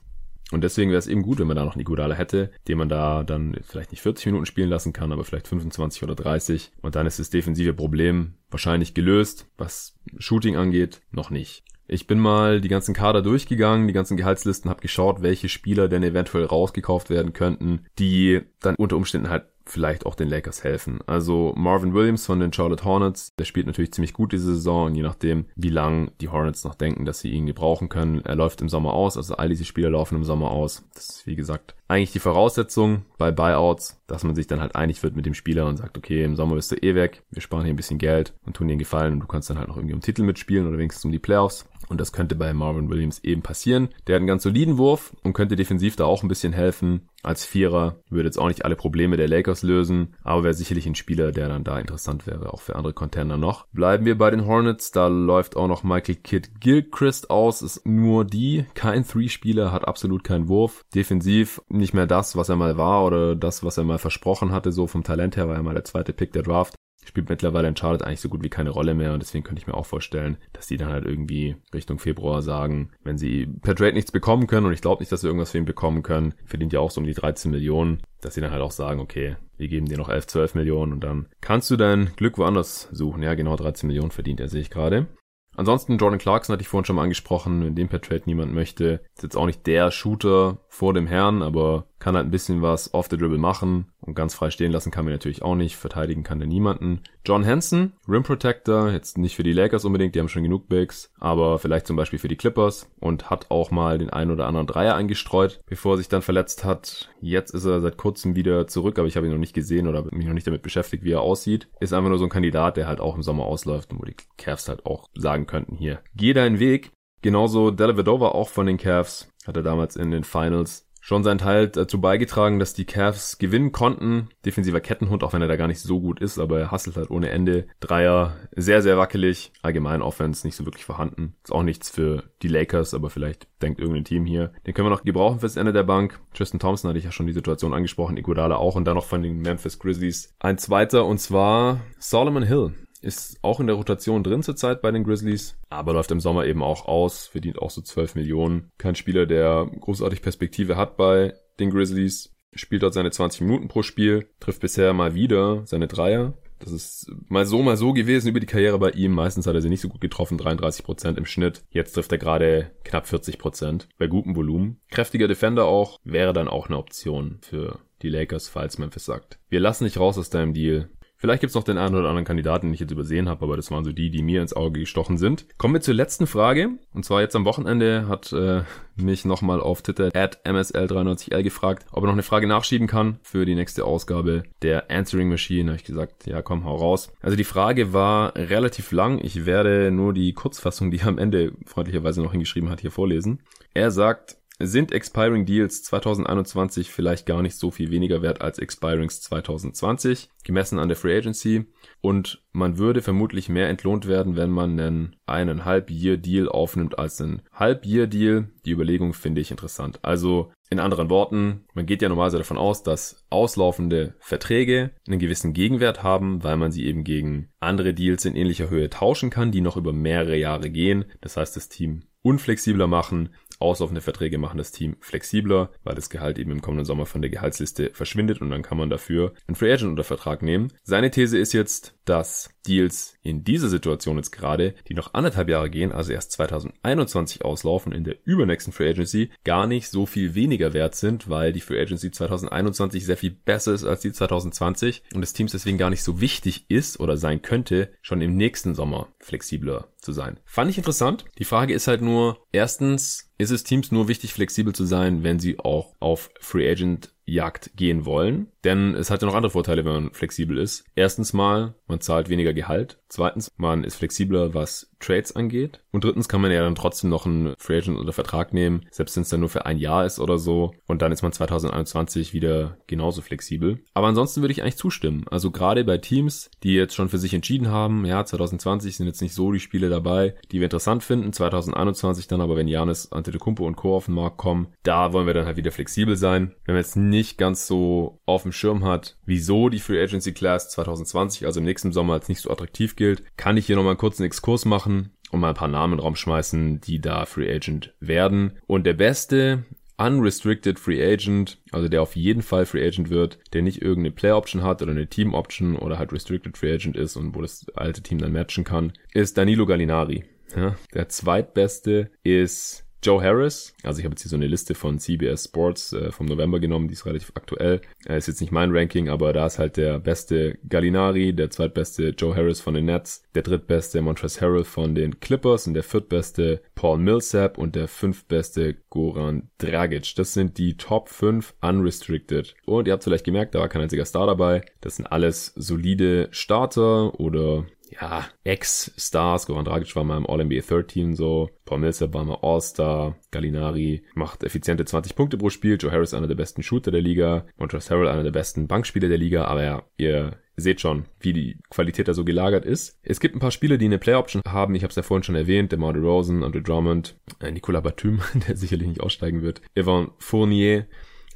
Und deswegen wäre es eben gut, wenn man da noch einen Iguodala hätte, den man da dann vielleicht nicht 40 Minuten spielen lassen kann, aber vielleicht 25 oder 30. Und dann ist das defensive Problem wahrscheinlich gelöst. Was Shooting angeht, noch nicht. Ich bin mal die ganzen Kader durchgegangen, die ganzen Gehaltslisten, habe geschaut, welche Spieler denn eventuell rausgekauft werden könnten, die dann unter Umständen halt vielleicht auch den Lakers helfen. Also Marvin Williams von den Charlotte Hornets, der spielt natürlich ziemlich gut diese Saison je nachdem, wie lang die Hornets noch denken, dass sie ihn gebrauchen können, er läuft im Sommer aus, also all diese Spieler laufen im Sommer aus. Das ist wie gesagt eigentlich die Voraussetzung bei Buyouts, dass man sich dann halt einig wird mit dem Spieler und sagt, okay, im Sommer bist du eh weg, wir sparen hier ein bisschen Geld und tun dir einen Gefallen und du kannst dann halt noch irgendwie um Titel mitspielen oder wenigstens um die Playoffs. Und das könnte bei Marvin Williams eben passieren. Der hat einen ganz soliden Wurf und könnte defensiv da auch ein bisschen helfen. Als Vierer würde jetzt auch nicht alle Probleme der Lakers lösen, aber wäre sicherlich ein Spieler, der dann da interessant wäre, auch für andere Contender noch. Bleiben wir bei den Hornets, da läuft auch noch Michael Kidd Gilchrist aus, ist nur die, kein Three-Spieler, hat absolut keinen Wurf. Defensiv nicht mehr das, was er mal war oder das, was er mal versprochen hatte, so vom Talent her war er mal der zweite Pick der Draft spielt mittlerweile in Charlotte eigentlich so gut wie keine Rolle mehr und deswegen könnte ich mir auch vorstellen, dass die dann halt irgendwie Richtung Februar sagen, wenn sie per Trade nichts bekommen können und ich glaube nicht, dass sie irgendwas für ihn bekommen können, verdient ja auch so um die 13 Millionen, dass sie dann halt auch sagen, okay, wir geben dir noch 11, 12 Millionen und dann kannst du dein Glück woanders suchen. Ja, genau 13 Millionen verdient er, sehe ich gerade. Ansonsten Jordan Clarkson hatte ich vorhin schon mal angesprochen, wenn den per Trade niemand möchte. Ist jetzt auch nicht der Shooter vor dem Herrn, aber kann halt ein bisschen was off the dribble machen und ganz frei stehen lassen kann man natürlich auch nicht. Verteidigen kann der niemanden. John Hansen, Rim Protector, jetzt nicht für die Lakers unbedingt, die haben schon genug Bigs, aber vielleicht zum Beispiel für die Clippers und hat auch mal den einen oder anderen Dreier eingestreut, bevor er sich dann verletzt hat. Jetzt ist er seit kurzem wieder zurück, aber ich habe ihn noch nicht gesehen oder mich noch nicht damit beschäftigt, wie er aussieht. Ist einfach nur so ein Kandidat, der halt auch im Sommer ausläuft und wo die Cavs halt auch sagen könnten, hier, geh deinen Weg. Genauso Dellavedova auch von den Cavs, hat er damals in den Finals schon seinen Teil dazu beigetragen, dass die Cavs gewinnen konnten. Defensiver Kettenhund, auch wenn er da gar nicht so gut ist, aber er hasselt halt ohne Ende. Dreier, sehr, sehr wackelig. Allgemein Offense nicht so wirklich vorhanden. Ist auch nichts für die Lakers, aber vielleicht denkt irgendein Team hier. Den können wir noch gebrauchen fürs Ende der Bank. Tristan Thompson hatte ich ja schon die Situation angesprochen, Iguodala auch und dann noch von den Memphis Grizzlies ein zweiter und zwar Solomon Hill. Ist auch in der Rotation drin zurzeit bei den Grizzlies, aber läuft im Sommer eben auch aus, verdient auch so 12 Millionen. Kein Spieler, der großartig Perspektive hat bei den Grizzlies, spielt dort seine 20 Minuten pro Spiel, trifft bisher mal wieder seine Dreier. Das ist mal so, mal so gewesen über die Karriere bei ihm. Meistens hat er sie nicht so gut getroffen, 33 Prozent im Schnitt. Jetzt trifft er gerade knapp 40 Prozent bei gutem Volumen. Kräftiger Defender auch, wäre dann auch eine Option für die Lakers, falls Memphis sagt. Wir lassen dich raus aus deinem Deal Vielleicht gibt's noch den einen oder anderen Kandidaten, den ich jetzt übersehen habe, aber das waren so die, die mir ins Auge gestochen sind. Kommen wir zur letzten Frage. Und zwar jetzt am Wochenende hat äh, mich nochmal auf Twitter at MSL93L gefragt, ob er noch eine Frage nachschieben kann für die nächste Ausgabe der Answering Machine. Da habe ich gesagt, ja komm, hau raus. Also die Frage war relativ lang. Ich werde nur die Kurzfassung, die er am Ende freundlicherweise noch hingeschrieben hat, hier vorlesen. Er sagt, sind Expiring Deals 2021 vielleicht gar nicht so viel weniger wert als Expirings 2020, gemessen an der Free Agency. Und man würde vermutlich mehr entlohnt werden, wenn man einen einen Halb-Year-Deal aufnimmt als einen Halb-Year-Deal. Die Überlegung finde ich interessant. Also in anderen Worten, man geht ja normalerweise davon aus, dass auslaufende Verträge einen gewissen Gegenwert haben, weil man sie eben gegen andere Deals in ähnlicher Höhe tauschen kann, die noch über mehrere Jahre gehen. Das heißt, das Team unflexibler machen Auslaufende Verträge machen das Team flexibler, weil das Gehalt eben im kommenden Sommer von der Gehaltsliste verschwindet und dann kann man dafür einen Free Agent unter Vertrag nehmen. Seine These ist jetzt, dass Deals in dieser Situation jetzt gerade, die noch anderthalb Jahre gehen, also erst 2021 auslaufen, in der übernächsten Free Agency gar nicht so viel weniger wert sind, weil die Free Agency 2021 sehr viel besser ist als die 2020 und das Teams deswegen gar nicht so wichtig ist oder sein könnte, schon im nächsten Sommer flexibler zu sein. Fand ich interessant. Die Frage ist halt nur, erstens, ist es Teams nur wichtig, flexibel zu sein, wenn sie auch auf Free Agent Jagd gehen wollen. Denn es hat ja noch andere Vorteile, wenn man flexibel ist. Erstens mal, man zahlt weniger Gehalt. Zweitens, man ist flexibler, was Trades angeht. Und drittens kann man ja dann trotzdem noch einen Free Agent unter Vertrag nehmen, selbst wenn es dann nur für ein Jahr ist oder so. Und dann ist man 2021 wieder genauso flexibel. Aber ansonsten würde ich eigentlich zustimmen. Also gerade bei Teams, die jetzt schon für sich entschieden haben, ja, 2020 sind jetzt nicht so die Spiele dabei, die wir interessant finden. 2021 dann aber, wenn Janis, Antetokounmpo und Co. auf den Markt kommen, da wollen wir dann halt wieder flexibel sein. Wenn wir jetzt nicht ganz so auf dem Schirm hat, wieso die Free Agency Class 2020, also im nächsten Sommer, als nicht so attraktiv gilt, kann ich hier nochmal kurz einen Exkurs machen und mal ein paar Namen in die da Free Agent werden. Und der beste Unrestricted Free Agent, also der auf jeden Fall Free Agent wird, der nicht irgendeine Play Option hat oder eine Team Option oder halt Restricted Free Agent ist und wo das alte Team dann matchen kann, ist Danilo Gallinari. Ja, der zweitbeste ist Joe Harris, also ich habe jetzt hier so eine Liste von CBS Sports äh, vom November genommen, die ist relativ aktuell. Äh, ist jetzt nicht mein Ranking, aber da ist halt der beste Gallinari, der zweitbeste Joe Harris von den Nets, der drittbeste Montrezl Harrell von den Clippers und der viertbeste Paul Millsap und der fünftbeste Goran Dragic. Das sind die Top 5 unrestricted. Und ihr habt vielleicht gemerkt, da war kein einziger Star dabei. Das sind alles solide Starter oder ja, Ex-Stars, Goran Dragic war mal im All-NBA 13 so, Paul Millsap war mal All-Star, Gallinari macht effiziente 20 Punkte pro Spiel, Joe Harris einer der besten Shooter der Liga, Montrezl Harrell einer der besten Bankspieler der Liga, aber ja, ihr seht schon, wie die Qualität da so gelagert ist. Es gibt ein paar Spieler, die eine Play-Option haben. Ich habe es ja vorhin schon erwähnt. Der Marty Rosen, Andre Drummond, äh, Nicolas Batum, der sicherlich nicht aussteigen wird. Evan Fournier.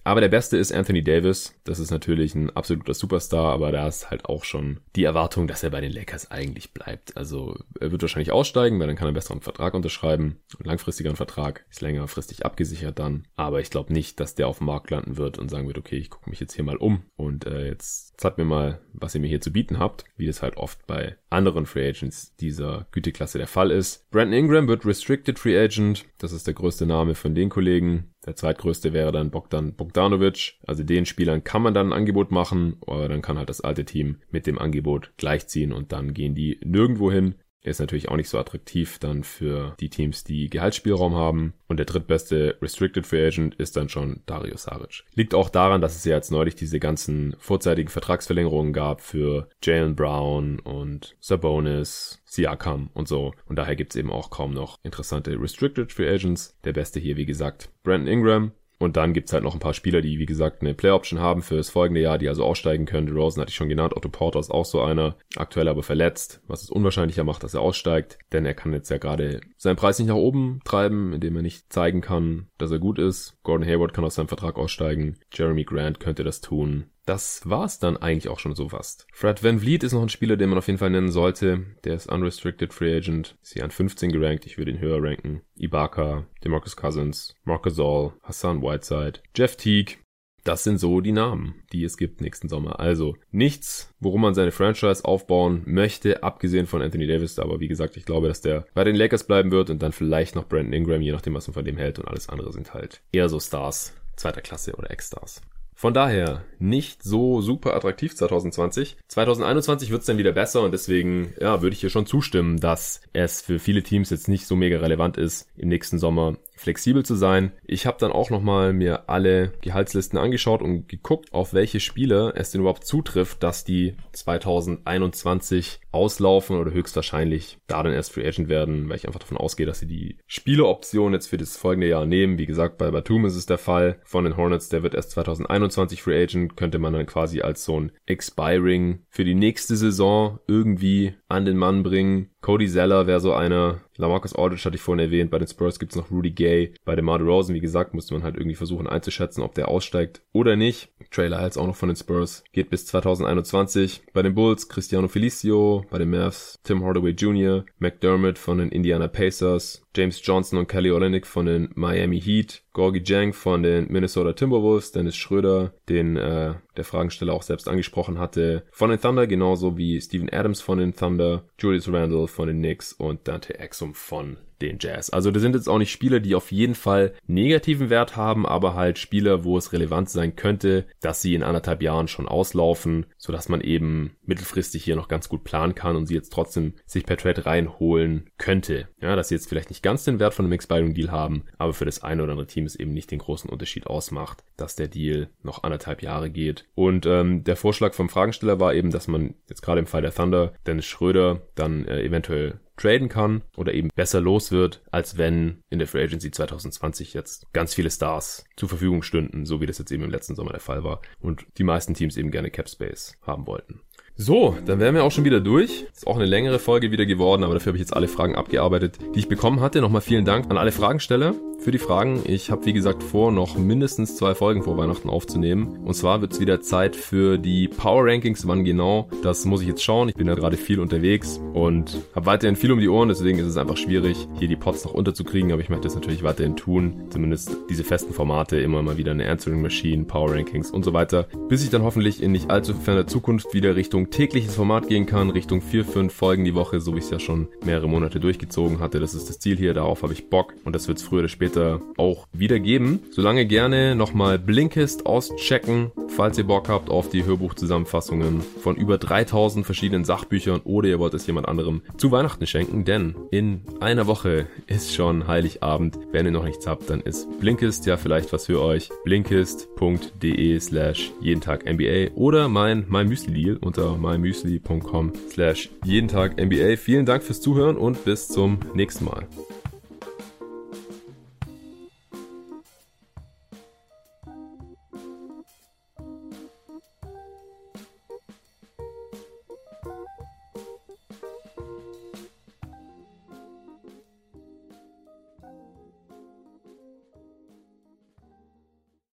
Aber der Beste ist Anthony Davis. Das ist natürlich ein absoluter Superstar, aber da ist halt auch schon die Erwartung, dass er bei den Lakers eigentlich bleibt. Also er wird wahrscheinlich aussteigen, weil dann kann er einen besseren Vertrag unterschreiben. Einen langfristigeren Vertrag ist längerfristig abgesichert dann. Aber ich glaube nicht, dass der auf dem Markt landen wird und sagen wird, okay, ich gucke mich jetzt hier mal um und äh, jetzt zeigt mir mal, was ihr mir hier zu bieten habt, wie das halt oft bei anderen Free Agents dieser Güteklasse der Fall ist. Brandon Ingram wird Restricted Free Agent. Das ist der größte Name von den Kollegen. Der zweitgrößte wäre dann Bogdan Bogdanovic. Also den Spielern kann man dann ein Angebot machen, aber dann kann halt das alte Team mit dem Angebot gleichziehen und dann gehen die nirgendwo hin. Er ist natürlich auch nicht so attraktiv dann für die Teams, die Gehaltsspielraum haben. Und der drittbeste Restricted Free Agent ist dann schon Dario Saric. Liegt auch daran, dass es ja jetzt neulich diese ganzen vorzeitigen Vertragsverlängerungen gab für Jalen Brown und Sabonis, Siakam und so. Und daher gibt's eben auch kaum noch interessante Restricted Free Agents. Der beste hier, wie gesagt, Brandon Ingram, und dann gibt's halt noch ein paar Spieler, die, wie gesagt, eine Play-Option haben für das folgende Jahr, die also aussteigen können. Die Rosen hatte ich schon genannt. Otto Porter ist auch so einer. Aktuell aber verletzt, was es unwahrscheinlicher macht, dass er aussteigt. Denn er kann jetzt ja gerade seinen Preis nicht nach oben treiben, indem er nicht zeigen kann, dass er gut ist. Gordon Hayward kann aus seinem Vertrag aussteigen. Jeremy Grant könnte das tun das war's dann eigentlich auch schon so fast. Fred Van Vliet ist noch ein Spieler, den man auf jeden Fall nennen sollte. Der ist Unrestricted Free Agent. Ist hier an 15 gerankt. Ich würde ihn höher ranken. Ibaka, DeMarcus Cousins, Marc Gasol, Hassan Whiteside, Jeff Teague. Das sind so die Namen, die es gibt nächsten Sommer. Also nichts, worum man seine Franchise aufbauen möchte, abgesehen von Anthony Davis. Aber wie gesagt, ich glaube, dass der bei den Lakers bleiben wird und dann vielleicht noch Brandon Ingram, je nachdem, was man von dem hält. Und alles andere sind halt eher so Stars zweiter Klasse oder Ex-Stars. Von daher nicht so super attraktiv 2020. 2021 wird es dann wieder besser und deswegen ja, würde ich hier schon zustimmen, dass es für viele Teams jetzt nicht so mega relevant ist, im nächsten Sommer flexibel zu sein. Ich habe dann auch nochmal mir alle Gehaltslisten angeschaut und geguckt, auf welche Spieler es denn überhaupt zutrifft, dass die 2021 auslaufen oder höchstwahrscheinlich da dann erst Free Agent werden, weil ich einfach davon ausgehe, dass sie die Spieleroption jetzt für das folgende Jahr nehmen. Wie gesagt, bei Batum ist es der Fall. Von den Hornets, der wird erst 2021 Free Agent, könnte man dann quasi als so ein Expiring für die nächste Saison irgendwie an den Mann bringen. Cody Zeller wäre so einer. Lamarcus Aldridge hatte ich vorhin erwähnt. Bei den Spurs gibt's noch Rudy Gay. Bei dem Marder Rosen, wie gesagt, musste man halt irgendwie versuchen einzuschätzen, ob der aussteigt oder nicht. Trailer Lyles auch noch von den Spurs. Geht bis 2021. Bei den Bulls Cristiano Felicio. Bei den Mavs Tim Hardaway Jr. McDermott von den Indiana Pacers. James Johnson und Kelly Olynyk von den Miami Heat, Gorgie Jang von den Minnesota Timberwolves, Dennis Schröder, den äh, der Fragensteller auch selbst angesprochen hatte, von den Thunder, genauso wie Steven Adams von den Thunder, Julius Randle von den Knicks und Dante Exum von den Jazz. Also das sind jetzt auch nicht Spieler, die auf jeden Fall negativen Wert haben, aber halt Spieler, wo es relevant sein könnte, dass sie in anderthalb Jahren schon auslaufen, sodass man eben mittelfristig hier noch ganz gut planen kann und sie jetzt trotzdem sich per Trade reinholen könnte. Ja, dass sie jetzt vielleicht nicht ganz den Wert von einem Expiring Deal haben, aber für das eine oder andere Team es eben nicht den großen Unterschied ausmacht, dass der Deal noch anderthalb Jahre geht. Und ähm, der Vorschlag vom Fragensteller war eben, dass man jetzt gerade im Fall der Thunder Dennis Schröder dann äh, eventuell traden kann oder eben besser los wird, als wenn in der Free Agency 2020 jetzt ganz viele Stars zur Verfügung stünden, so wie das jetzt eben im letzten Sommer der Fall war und die meisten Teams eben gerne Cap Space haben wollten. So, dann wären wir auch schon wieder durch. Ist auch eine längere Folge wieder geworden, aber dafür habe ich jetzt alle Fragen abgearbeitet, die ich bekommen hatte. Nochmal vielen Dank an alle Fragensteller für die Fragen. Ich habe wie gesagt vor, noch mindestens zwei Folgen vor Weihnachten aufzunehmen. Und zwar wird es wieder Zeit für die Power Rankings. Wann genau? Das muss ich jetzt schauen. Ich bin ja gerade viel unterwegs und habe weiterhin viel um die Ohren. Deswegen ist es einfach schwierig, hier die Pots noch unterzukriegen. Aber ich möchte das natürlich weiterhin tun. Zumindest diese festen Formate. Immer mal wieder eine Answering Machine, Power Rankings und so weiter. Bis ich dann hoffentlich in nicht allzu ferner Zukunft wieder Richtung tägliches Format gehen kann. Richtung vier, fünf Folgen die Woche, so wie ich es ja schon mehrere Monate durchgezogen hatte. Das ist das Ziel hier. Darauf habe ich Bock. Und das wird es früher oder später auch wieder geben. Solange gerne nochmal Blinkist auschecken, falls ihr Bock habt auf die Hörbuchzusammenfassungen von über 3000 verschiedenen Sachbüchern oder ihr wollt es jemand anderem zu Weihnachten schenken, denn in einer Woche ist schon Heiligabend. Wenn ihr noch nichts habt, dann ist Blinkist ja vielleicht was für euch. Blinkist.de slash jeden Tag NBA oder mein MyMüsli-Deal unter mymüsli.com slash jeden Tag NBA. Vielen Dank fürs Zuhören und bis zum nächsten Mal.